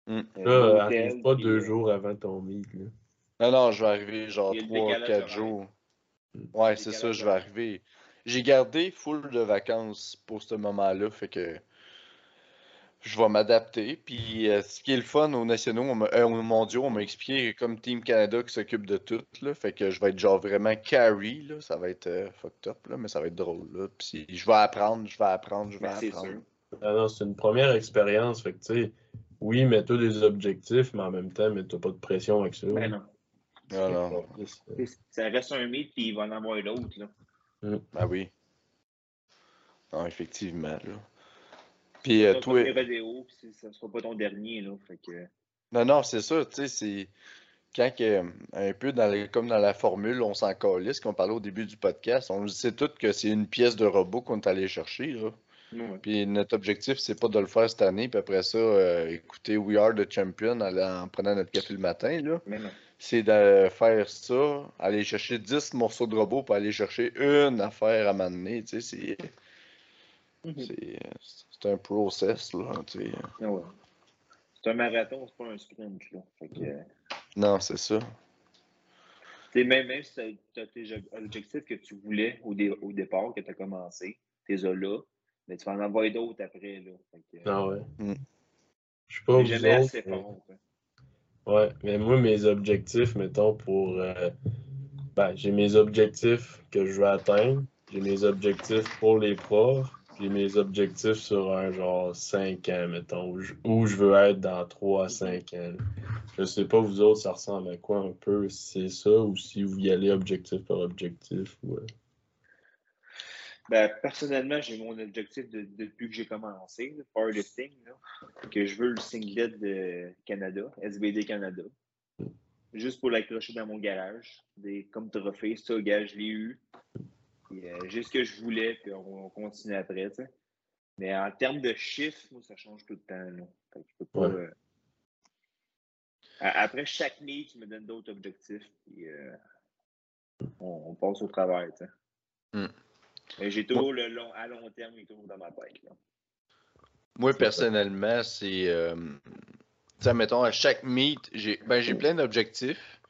Mm. Euh, Là, arrive pas puis, deux euh, jours avant ton meet. Là. Non, non, je vais arriver genre Il y a le 3, décalage 4 horaire. jours. Ouais, c'est ça, je vais arriver. J'ai gardé full de vacances pour ce moment-là, fait que je vais m'adapter. Puis euh, ce qui est le fun aux nationaux, on euh, aux mondiaux, on m'a expliqué comme Team Canada qui s'occupe de tout, là. Fait que je vais être genre vraiment carry, là. Ça va être euh, fucked up, là, mais ça va être drôle, là. Puis je vais apprendre, je vais apprendre, je vais Ben, apprendre. Ah non, c'est une première expérience. Fait que, tu sais, oui, mets-toi des objectifs, mais en même temps, mets-toi pas de pression avec ça. Ben non. Non, non. Ça reste un mythe, puis il va en avoir d'autres. là. Ben oui. Non, effectivement, là. Puis euh, toi. rodéo, puis ça sera pas ton dernier. Là, fait que... Non, non, c'est ça, tu sais, c'est quand que, un peu dans comme dans la formule, on s'en calisse, qu'on parlait au début du podcast, on sait tous que c'est une pièce de robot qu'on est allé chercher, là. Ouais. Puis notre objectif, c'est pas de le faire cette année, puis après ça, euh, écouter We Are the Champion en, en prenant notre café le matin, là. C'est de faire ça, aller chercher 10 morceaux de robot pour aller chercher une affaire à m'amener, tu sais, c'est Mhm. c'est c'est un process, là, tu sais. Ah ouais. C'est un marathon, c'est pas un sprint. Là. Fait que, euh, Non, c'est ça. t'sais, même, même si tu as tes ob- objectifs que tu voulais au, dé- au départ, que tu as commencé, tu les as là, mais tu vas en avoir d'autres après. Là. Fait que, Ah ouais. Mm. Je sais pas jamais autres, assez mais- fort. quoi. Ouais, mais moi, mes objectifs, mettons, pour. euh, ben, j'ai mes objectifs que je veux atteindre. J'ai mes objectifs pour les profs. Mes objectifs sur un genre 5 ans, mettons, où je, veux être dans 3 à 5 ans. Je sais pas, vous autres, ça ressemble à quoi un peu, si c'est ça, ou si vous y allez objectif par objectif. Euh, Ben, personnellement, j'ai mon objectif de- depuis que j'ai commencé, le powerlifting, que je veux le singlet de Canada, SBD Canada. Juste pour l'accrocher dans mon garage, des, comme trophée. Ça, gars, je l'ai eu. Puis, euh, j'ai ce que je voulais, puis on, on continue après. Mais en termes de chiffres, moi, ça change tout le temps. Là. Fait que je peux pas. Ouais. euh, Après chaque meet, tu me donnes d'autres objectifs, puis euh, on, on passe au sais. Hmm. J'ai toujours le long, à long terme, il est toujours dans ma tête. Là. Moi, personnellement, c'est. Sais, mettons, à chaque meet, j'ai ben, plein d'objectifs.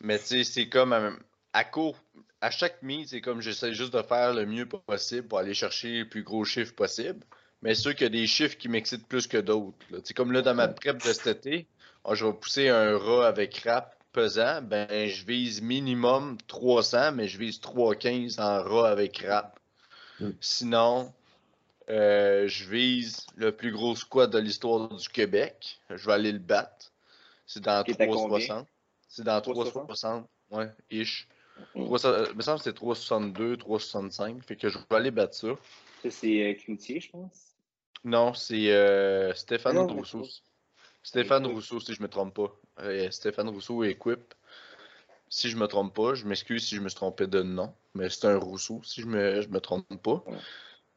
Mais tu sais, c'est comme à, à court. À chaque meet, c'est comme j'essaie juste de faire le mieux possible pour aller chercher les plus gros chiffres possible. Mais c'est sûr qu'il y a des chiffres qui m'excitent plus que d'autres. sais, comme là, dans ma prep de cet été, ah, je vais pousser un rat avec rap pesant. Ben, je vise minimum 300, mais je vise 315 en rat avec rap. Mm. Sinon, euh, je vise le plus gros squat de l'histoire du Québec. Je vais aller le battre. C'est dans Qui est à 360. C'est dans 360? 360. Ouais, ish. 300 euh, il me semble que c'est 362, 365. Fait que je vais aller battre ça. Ça, c'est euh, Cloutier, je pense? Non, c'est euh, Stéphane Non, Rousseau. Stéphane. Rousseau, si je me trompe pas. Euh, Stéphane Rousseau et Equip. Si je me trompe pas, je m'excuse si je me suis trompé de nom, mais c'est un Rousseau, si je me, je me trompe pas. Ouais.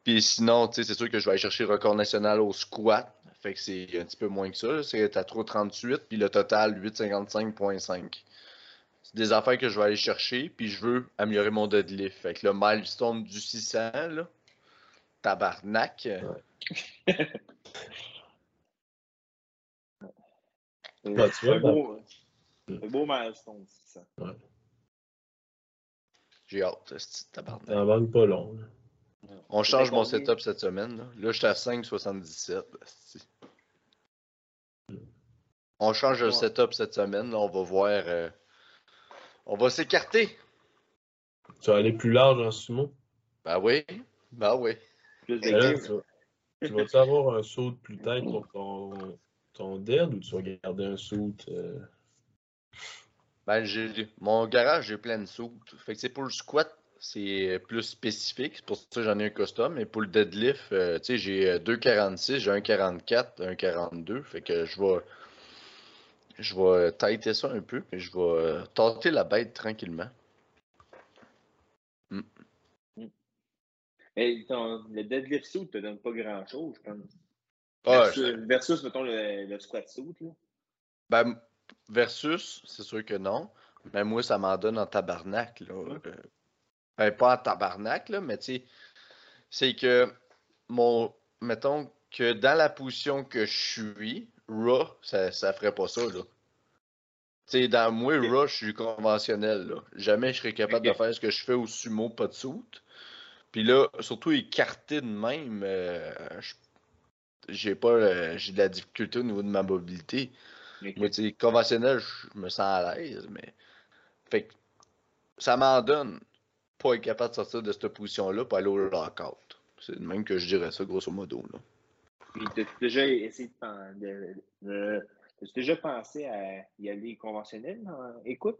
Puis sinon, tu sais, c'est sûr que je vais aller chercher le record national au squat. Fait que c'est un petit peu moins que ça. C'est à 3,38, puis le total 8,55,5. C'est des affaires que je vais aller chercher, puis je veux améliorer mon deadlift. Fait que le milestone du 600, là, tabarnak. Euh, Bah, tu vois, un beau, un beau milestone, c'est ça. J'ai hâte, ce tabarnak. T'en manques pas long. là. On change mon combien? setup cette semaine. Là, là je suis à 5,77. asti. On change le Ouais. setup cette semaine. Là, on va voir. euh, On va s'écarter. Tu vas aller plus large en sumo. Ben oui. Ben oui. Plus de Mais là, gains. tu vas- tu vas-tu avoir un saut plus tête pour ton, ton dead ou tu vas garder un saut euh, Ben, j'ai mon garage, j'ai plein de sous. Fait que c'est pour le squat, c'est plus spécifique. C'est pour ça que j'en ai un custom. Mais pour le deadlift, euh, tu sais, j'ai euh, 2,46, j'ai un 44, un 42. Fait que je vais. Je vais tâter ça un peu, mais je vais euh, tâter la bête tranquillement. Mais ton- le deadlift suit te donne pas grand chose, je pense. Ah, versus, versus, mettons, le, le squat suit. Là. Ben, versus, c'est sûr que non. Mais moi, ça m'en donne en tabarnak. Là. Euh, ben, pas en tabarnak, là, mais tu sais, c'est que mon. Mettons que dans la position que je suis, Raw, ça, ça ferait pas ça, là. Tu dans moi, Ok. Raw, je suis conventionnel, là. Jamais je serais capable de faire ce que je fais au sumo, pas de soute. Puis là, surtout écarté de même, euh, j'ai pas. euh, j'ai de la difficulté au niveau de ma mobilité. Mais Moi, tu sais, conventionnel, je me sens à l'aise, mais. Fait que ça m'en donne pas être capable de sortir de cette position-là pour aller au lockout. C'est même que je dirais ça, grosso modo. Là. Puis, t'as-tu déjà essayé de, de- t'as-tu déjà pensé à y aller conventionnel en écoute?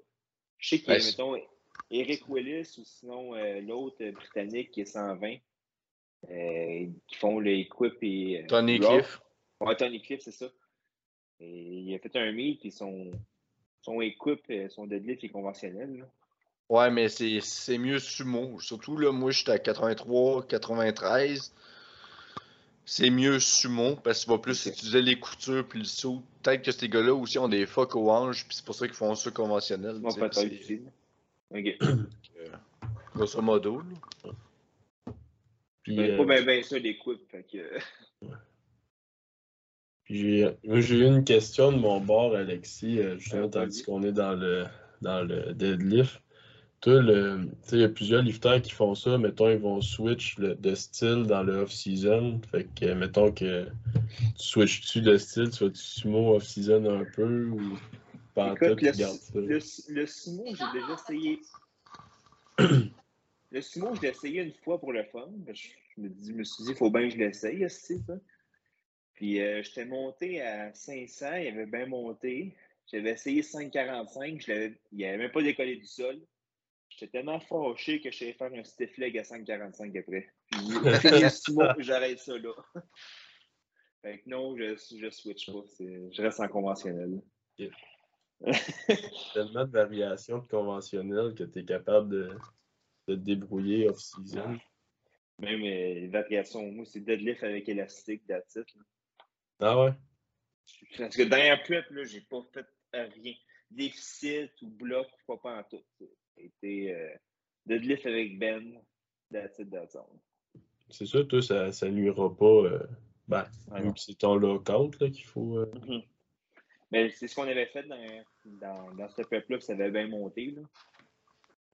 Je sais qu'il y a, Ben, mettons, Eric Willis ou sinon euh, l'autre britannique qui est 120, euh, qui font le et. euh, Tony. Cliff. Ouais, Tony Cliff, c'est ça. Et il a fait un meet, puis son, son Equip, euh, son deadlift est conventionnel. là. Ouais, mais c'est c'est mieux sumo. Surtout, là, moi, j'étais à 83, 93. C'est mieux sumo parce qu'il va plus utiliser les coutures puis le saut. Peut-être que ces gars-là aussi ont des fuck aux hanches, puis c'est pour ça qu'ils font ça conventionnel. Aussi. là. Ok. grosso modo. là. Puis, euh, pas bien ben ça, l'Equip. Fait que. puis j'ai eu une question de mon bord, Alexis, euh, justement, Ah, tandis qu'on est dans le, dans le deadlift. Toi, le, tu sais, il y a plusieurs lifters qui font ça. Mettons, ils vont switch le- de style dans le off-season. Fait que, mettons que tu switches-tu de style, tu vas-tu sumo off-season un peu ou pas en tout, le, tu gardes ça? le, le sumo, j'ai déjà essayé. le sumo, je l'ai essayé une fois pour le fun. Je, me, dis, je me suis dit, il faut bien que je l'essaye, aussi, ça. Puis euh, j'étais monté à 500, il avait bien monté. J'avais essayé 545, je il n'avait même pas décollé du sol. J'étais tellement fâché que je allé faire un stiff leg à 545 après. Puis j'arrête ça là. Fait que non, je, je switch pas. Je reste en conventionnel. tellement de variations de conventionnel que tu es capable de, de te débrouiller off-season. Même euh, les variations, moi, c'est deadlift avec élastique, là. Ah ouais? Parce que dernière prep, là, j'ai pas fait rien. Déficit ou bloc, pas pas en tout. C'était euh, deadlift avec Ben, that's it, that's all. C'est sûr, toi, ça, ça nuira pas. euh, ben, Ouais, c'est ton lockout qu'il faut. euh, Mais c'est ce qu'on avait fait dans, dans, prep-là, puis ça avait bien monté. Là.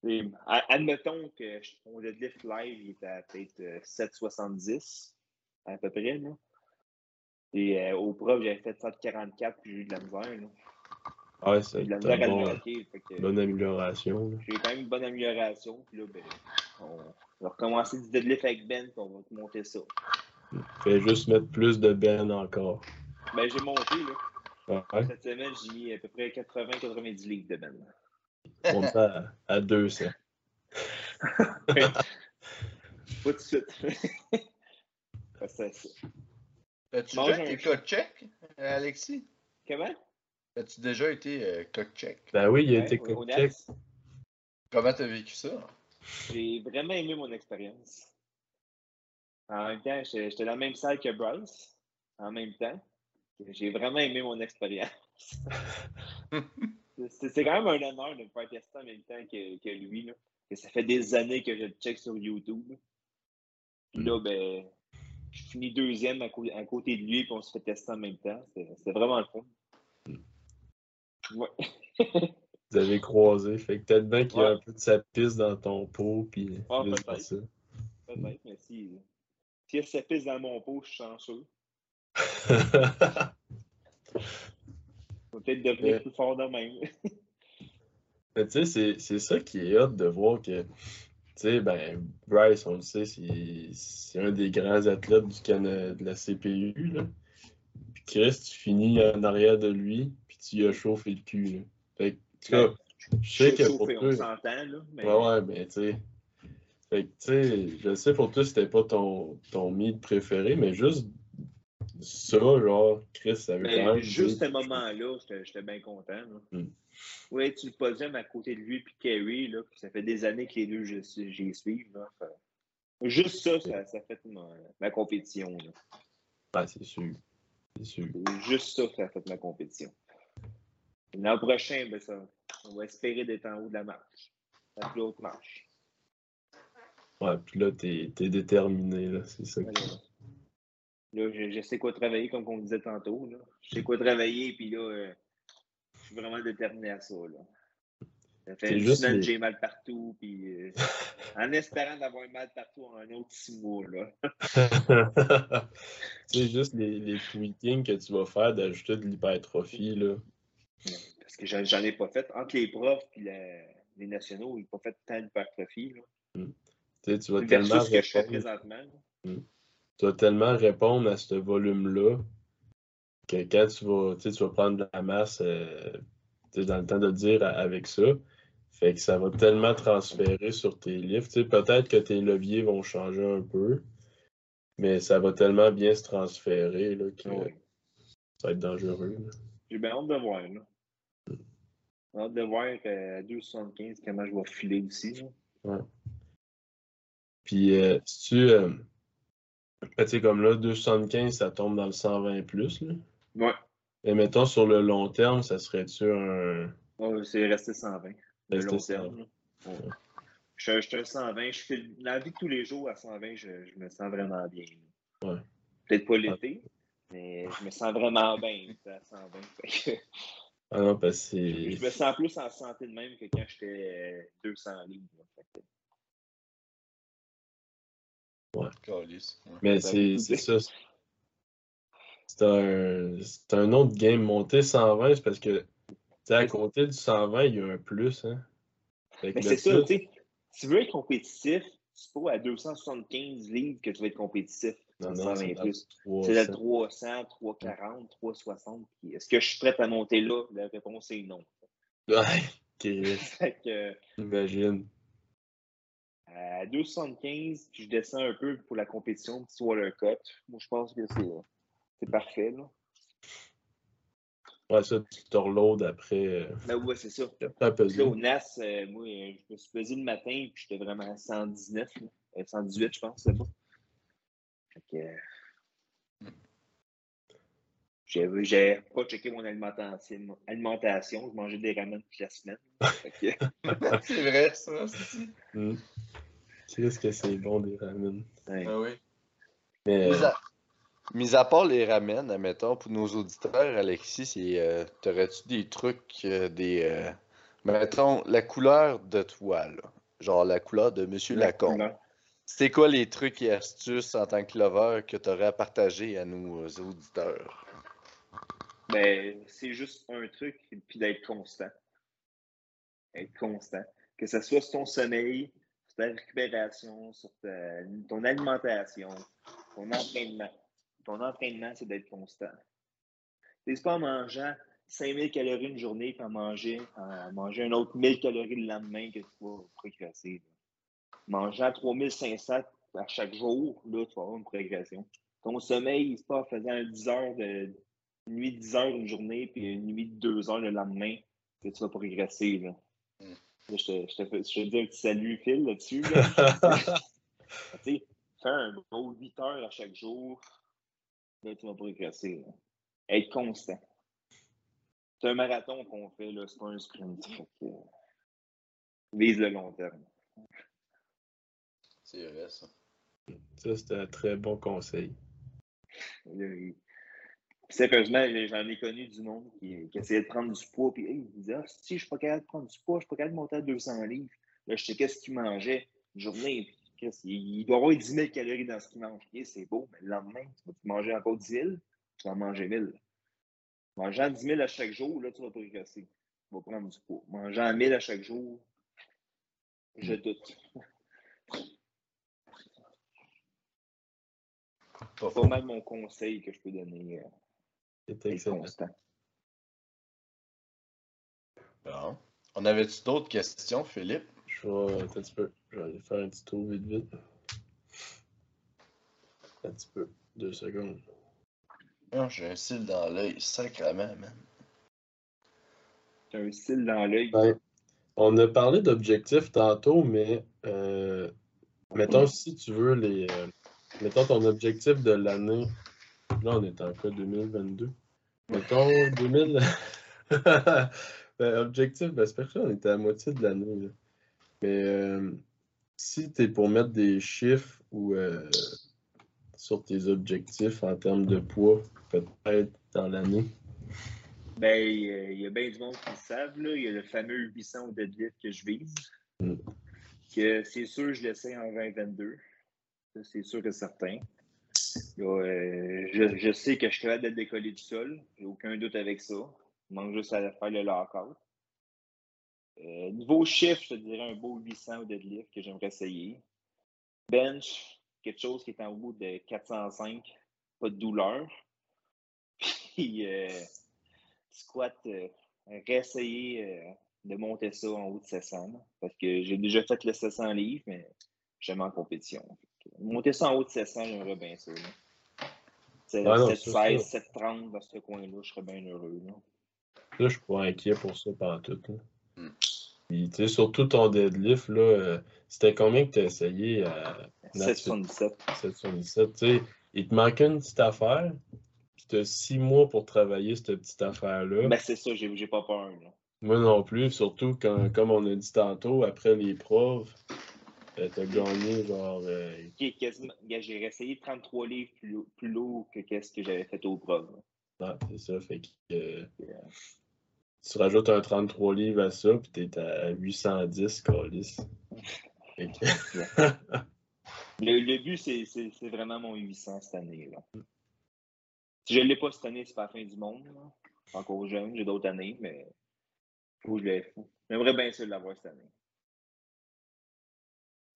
Et, admettons que mon deadlift live il était à peut-être euh, 7,70 à peu près. Là. Et euh, au prof, j'avais fait 7,44 puis j'ai eu de la misère. Là. Ouais, J'ai c'est une bonne, amélioration. J'ai quand même une bonne amélioration. Puis là, ben, on va recommencer du deadlift avec Ben, puis on va te monter ça. Fais juste mettre plus de ben encore. Ben, j'ai monté, là. Ouais, Cette semaine, j'ai mis à peu près 80-90 livres de Ben. on est à, à 200. Pas tout de suite. C'est ça. As-tu déjà coach check, euh, Alexis? Comment? As-tu déjà été euh, coach check? Ben oui, il a Ouais, été au- au coach check. Nats. Comment t'as vécu ça? J'ai vraiment aimé mon expérience. En même temps, j'étais dans la même salle que Bryce. En même temps, j'ai vraiment aimé mon expérience. C'est c'est quand même un honneur de me faire tester en même temps que, que lui. Là. Que ça fait des années que je le check sur YouTube. Puis là, ben, je finis deuxième à, cô- à côté de lui, puis on se fait tester en même temps. C'est c'est vraiment le fun. Ouais. Vous avez croisé. Fait que peut-être bien qu'il y a Ouais. un peu de sa piste dans ton pot, puis juste peut-être. ça. Peut-être, mais si, si elle se pisse dans mon pot, je suis chanceux. Peut-être devenir Ouais. plus fort de même. Mais tu sais, c'est- c'est ça qui est hot de voir que, tu sais, ben, Bryce, on le sait, c'est c'est un des grands athlètes du Cana- de la CPU, là. Puis Chris, tu finis en arrière de lui, tu lui as chauffé le cul, là. Fait que, en tout cas, je sais que pour chauffé, on toi... s'entend, là. Mais Ouais, ouais, ben, tu sais... Fait que, tu sais, je sais pour toi, c'était pas ton, ton meet préféré, mais juste ça, genre, Chris, ça veut mais quand même Ben, juste ce moment-là, j'étais bien content. Là. Mm. Oui, tu le podium à côté de lui puis Kerry, là, puis ça fait des années que les deux, j'y suis. Là, Fait- Juste ça, ça, ça fait ma, ma compétition. là. Ben, c'est sûr. C'est sûr. Juste ça, ça fait ma compétition. L'an prochain, ben ça, on va espérer d'être en haut de la marche. La plus haute marche. Ouais, puis là, t'es t'es déterminé, là, c'est ça. Là, là, je, je sais quoi travailler, comme on disait tantôt. Là. Je sais quoi travailler, puis là, euh, je suis vraiment déterminé à ça. Là. Ça fait juste les- j'ai mal partout, puis euh, en espérant d'avoir mal partout en un autre six mois. Là. c'est juste les, les tweakings que tu vas faire d'ajouter de l'hypertrophie, là. Parce que j'en ai pas fait. Entre les profs et les nationaux, ils n'ont pas fait tant d'hypertrophie. là. Tu sais, tu vas tellement que je fais répondre, présentement. là. tu vas tellement répondre à ce volume-là que quand tu vas, tu sais, tu vas prendre de la masse, euh, tu sais, dans le temps de dire avec ça, fait que ça va tellement transférer sur tes livres. Tu sais, peut-être que tes leviers vont changer un peu, mais ça va tellement bien se transférer là, que Ouais. ça va être dangereux. là. J'ai bien hâte de voir. Là. J'ai hâte de voir euh, à 2,75 comment je vais filer aussi. là. Puis, euh, si tu. Euh, ben, tu sais, comme là, 275, ça tombe dans le 120 plus. Là. Ouais. Et mettons, sur le long terme, ça serait-tu un. Ouais, c'est resté 120. De Resté long 120. terme. Ouais. Je, je suis un 120. Je fais, la vie de tous les jours, à 120, je, je me sens vraiment bien. Ouais. Peut-être pas l'été, mais je me sens vraiment bien à 120. Fait que Ah non, parce que je me sens plus en santé de même que quand j'étais euh, 200 livres. là. Fait. Ouais. Mais Ça c'est ça. C'est un, c'est un autre game. Monter 120, c'est parce que, à côté du 120, il y a un plus. Hein. Mais c'est ça, tu sais. Si tu veux être compétitif, c'est pas à 275 livres que tu vas être compétitif. Non, c'est le C'est à 300. 300, 340, 360. Puis Est-ce que je suis prêt à monter là? La réponse est non. Ouais, Fait que, imagine. à 275, puis je descends un peu pour la compétition, petit water cut. Moi, je pense que c'est, parfait. Là. Ouais, ça, tu te reloads après. euh, Ben ouais, c'est ça. après là, au NAS, euh, moi, euh, je me suis pesé le matin, puis j'étais vraiment à 119, là. Euh, 118, je pense, c'est bon. Fait que. euh, J'avais, pas checké mon alimentation, alimentation. Je mangeais des ramen toute la semaine. C'est vrai, ça. c'est- Hmm. Qu'est-ce que c'est bon des ramen. ouais. Ah oui. Mais Mis à, mis à part les ramen, admettons, pour nos auditeurs, Alexis, euh, t'aurais-tu des trucs, euh, des. euh, mettons, la couleur de toi, là? Genre la couleur de Monsieur Lacombe. couleur. C'est quoi les trucs et astuces en tant que lover que tu aurais à partager à nos auditeurs? Ben, c'est juste un truc, puis d'être constant. Être constant. Que ce soit sur ton sommeil, sur ta récupération, sur ton alimentation, ton entraînement. Ton entraînement, c'est d'être constant. C'est pas en mangeant 5000 calories une journée, puis en manger un autre 1000 calories le lendemain que tu vas progresser. Mangeant 3500 à chaque jour, là, tu vas avoir une progression. ton sommeil, c'est pas en faisant 10 heures de une nuit de 10 heures une journée, puis une nuit de 2 heures le lendemain, que tu vas progresser. Là. Mm. Là, je, te, je, te, je te dis un petit salut, Phil, là-dessus. Là. Fais un gros 8 heures à chaque jour, là, tu vas progresser. là. Être constant. C'est un marathon qu'on fait, c'est pas un sprint. Fait que, euh, vise le long terme. C'est vrai, ça. Ça, c'était un très bon conseil. Sérieusement, j'en ai connu du monde qui, qui essayait de prendre du poids, puis hey, il disait Ah, si je suis pas capable de prendre du poids, je suis pas capable de monter à 200 livres. Là, je sais qu'est-ce qu'il mangeait une journée. puis Il, il doit avoir 10 000 calories dans ce qu'il mange. C'est beau, mais le lendemain, tu vas manger encore 10 000, tu vas en manger 1000. Mangeant 10 000 à chaque jour, là, tu vas progresser. Tu vas prendre du poids. Mangeant 1000 à chaque jour, je doute. Pas C'est faux. pas mal mon conseil que je peux donner. euh, C'est excellent. constant. Bon. On avait-tu d'autres questions, Philippe? Je vais, attends un petit peu. Je vais aller faire un petit tour vite vite. Un petit peu. Deux secondes. Non, j'ai un cil dans l'œil, sacrément, man. T'as un style dans l'œil? Ouais. On a parlé d'objectifs tantôt, mais euh, mettons si tu veux les. Mettons ton objectif de l'année. Là, on est en quoi 2022? Mettons 2000. Ben, objectif, ben, c'est parce qu'on était à la moitié de l'année. Mais euh, si tu es pour mettre des chiffres ou euh, sur tes objectifs en termes de poids, peut-être dans l'année. Ben, il y a bien du monde qui le savent. Là. Il y a le fameux 800 au deadlift que je vise. Mm. Que c'est sûr, je l'essaie en 2022. C'est sûr que c'est certain. Euh, je, je sais que je suis capable d'être décollé du sol. J'ai aucun doute avec ça. Il manque juste à faire le lockout. Euh, niveau chiffre, je te dirais un beau 800 au deadlift que j'aimerais essayer. Bench, quelque chose qui est en haut de 405, pas de douleur. Puis euh, squat, euh, réessayer de monter ça en haut de 700. là, parce que j'ai déjà fait le 700 livres, mais jamais en compétition. Monter ça en haut de 700, j'aimerais bien ça. là. C'est- Ouais, non, c'est 716, ça. 730 dans ce coin-là, je serais bien heureux. Là. Là, je suis pas inquiet pour ça pendant tout. Là. Mm. Puis, tu sais, surtout ton deadlift, là, euh, c'était combien que tu as essayé à 777. 777? Tu sais, il te manquait une petite affaire, puis tu as six mois pour travailler cette petite affaire-là. Ben, c'est ça, j'ai pas peur. Là. Moi non plus, surtout quand, comme on a dit tantôt, après l'épreuve, tu as gagné genre. euh, Qui quasiment- J'ai essayé 33 livres plus, lourd- plus lourd que qu'est-ce que j'avais fait au preuve. ouais, c'est ça, fait que. euh, tu rajoutes un 33 livres à ça, puis t'es à 810, Calis. Fait que- Le, le but, c'est vraiment mon 800 cette année. Là. Si je ne l'ai pas cette année, c'est pas la fin du monde. là. Encore jeune, j'ai d'autres années, mais faut que je l'ai. J'aimerais bien ça l'avoir cette année.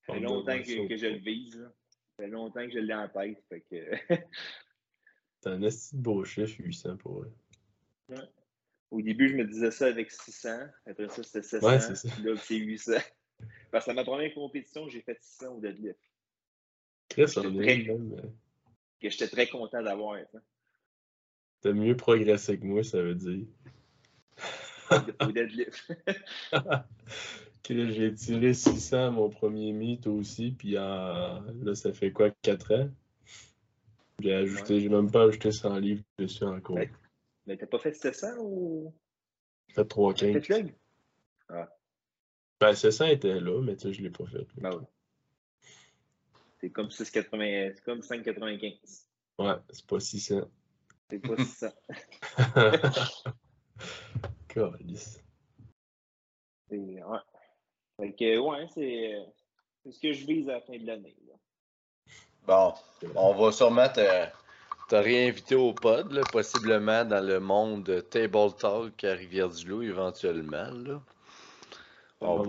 Ça fait On longtemps que, je le vise. là. Ça fait longtemps que je l'ai en tête. Fait que... C'est un de beau chiffre, 800 pour eux. Au début, je me disais ça avec 600. Après ça, c'était 700. Ouais, ça. Là, c'est 800. Parce que à ma première compétition, j'ai fait 600 au deadlift. Chris, J'étais très- même. euh, Que j'étais très content d'avoir. T'as mieux progressé que moi, ça veut dire. Au deadlift. J'ai tiré 600 à mon premier meet aussi, puis en... là, ça fait quoi, 4 ans? J'ai ajouté, j'ai même pas ajouté 100 livres dessus encore. Ouais. Mais t'as pas fait 700 ou? J'ai fait 315. Fait leg? Ben, 700 était là, mais tu sais, je l'ai pas fait. Ben oui. C'est comme 6,80 c'est comme 5,95. Ouais, c'est pas 600. C'est pas 600. Calice. C'est- Ouais. Fait que, ouais, c'est c'est ce que je vise à la fin de l'année. Bon, on va sûrement te, te réinviter au pod, là, possiblement dans le monde de Table Talk à Rivière-du-Loup éventuellement. Là. On va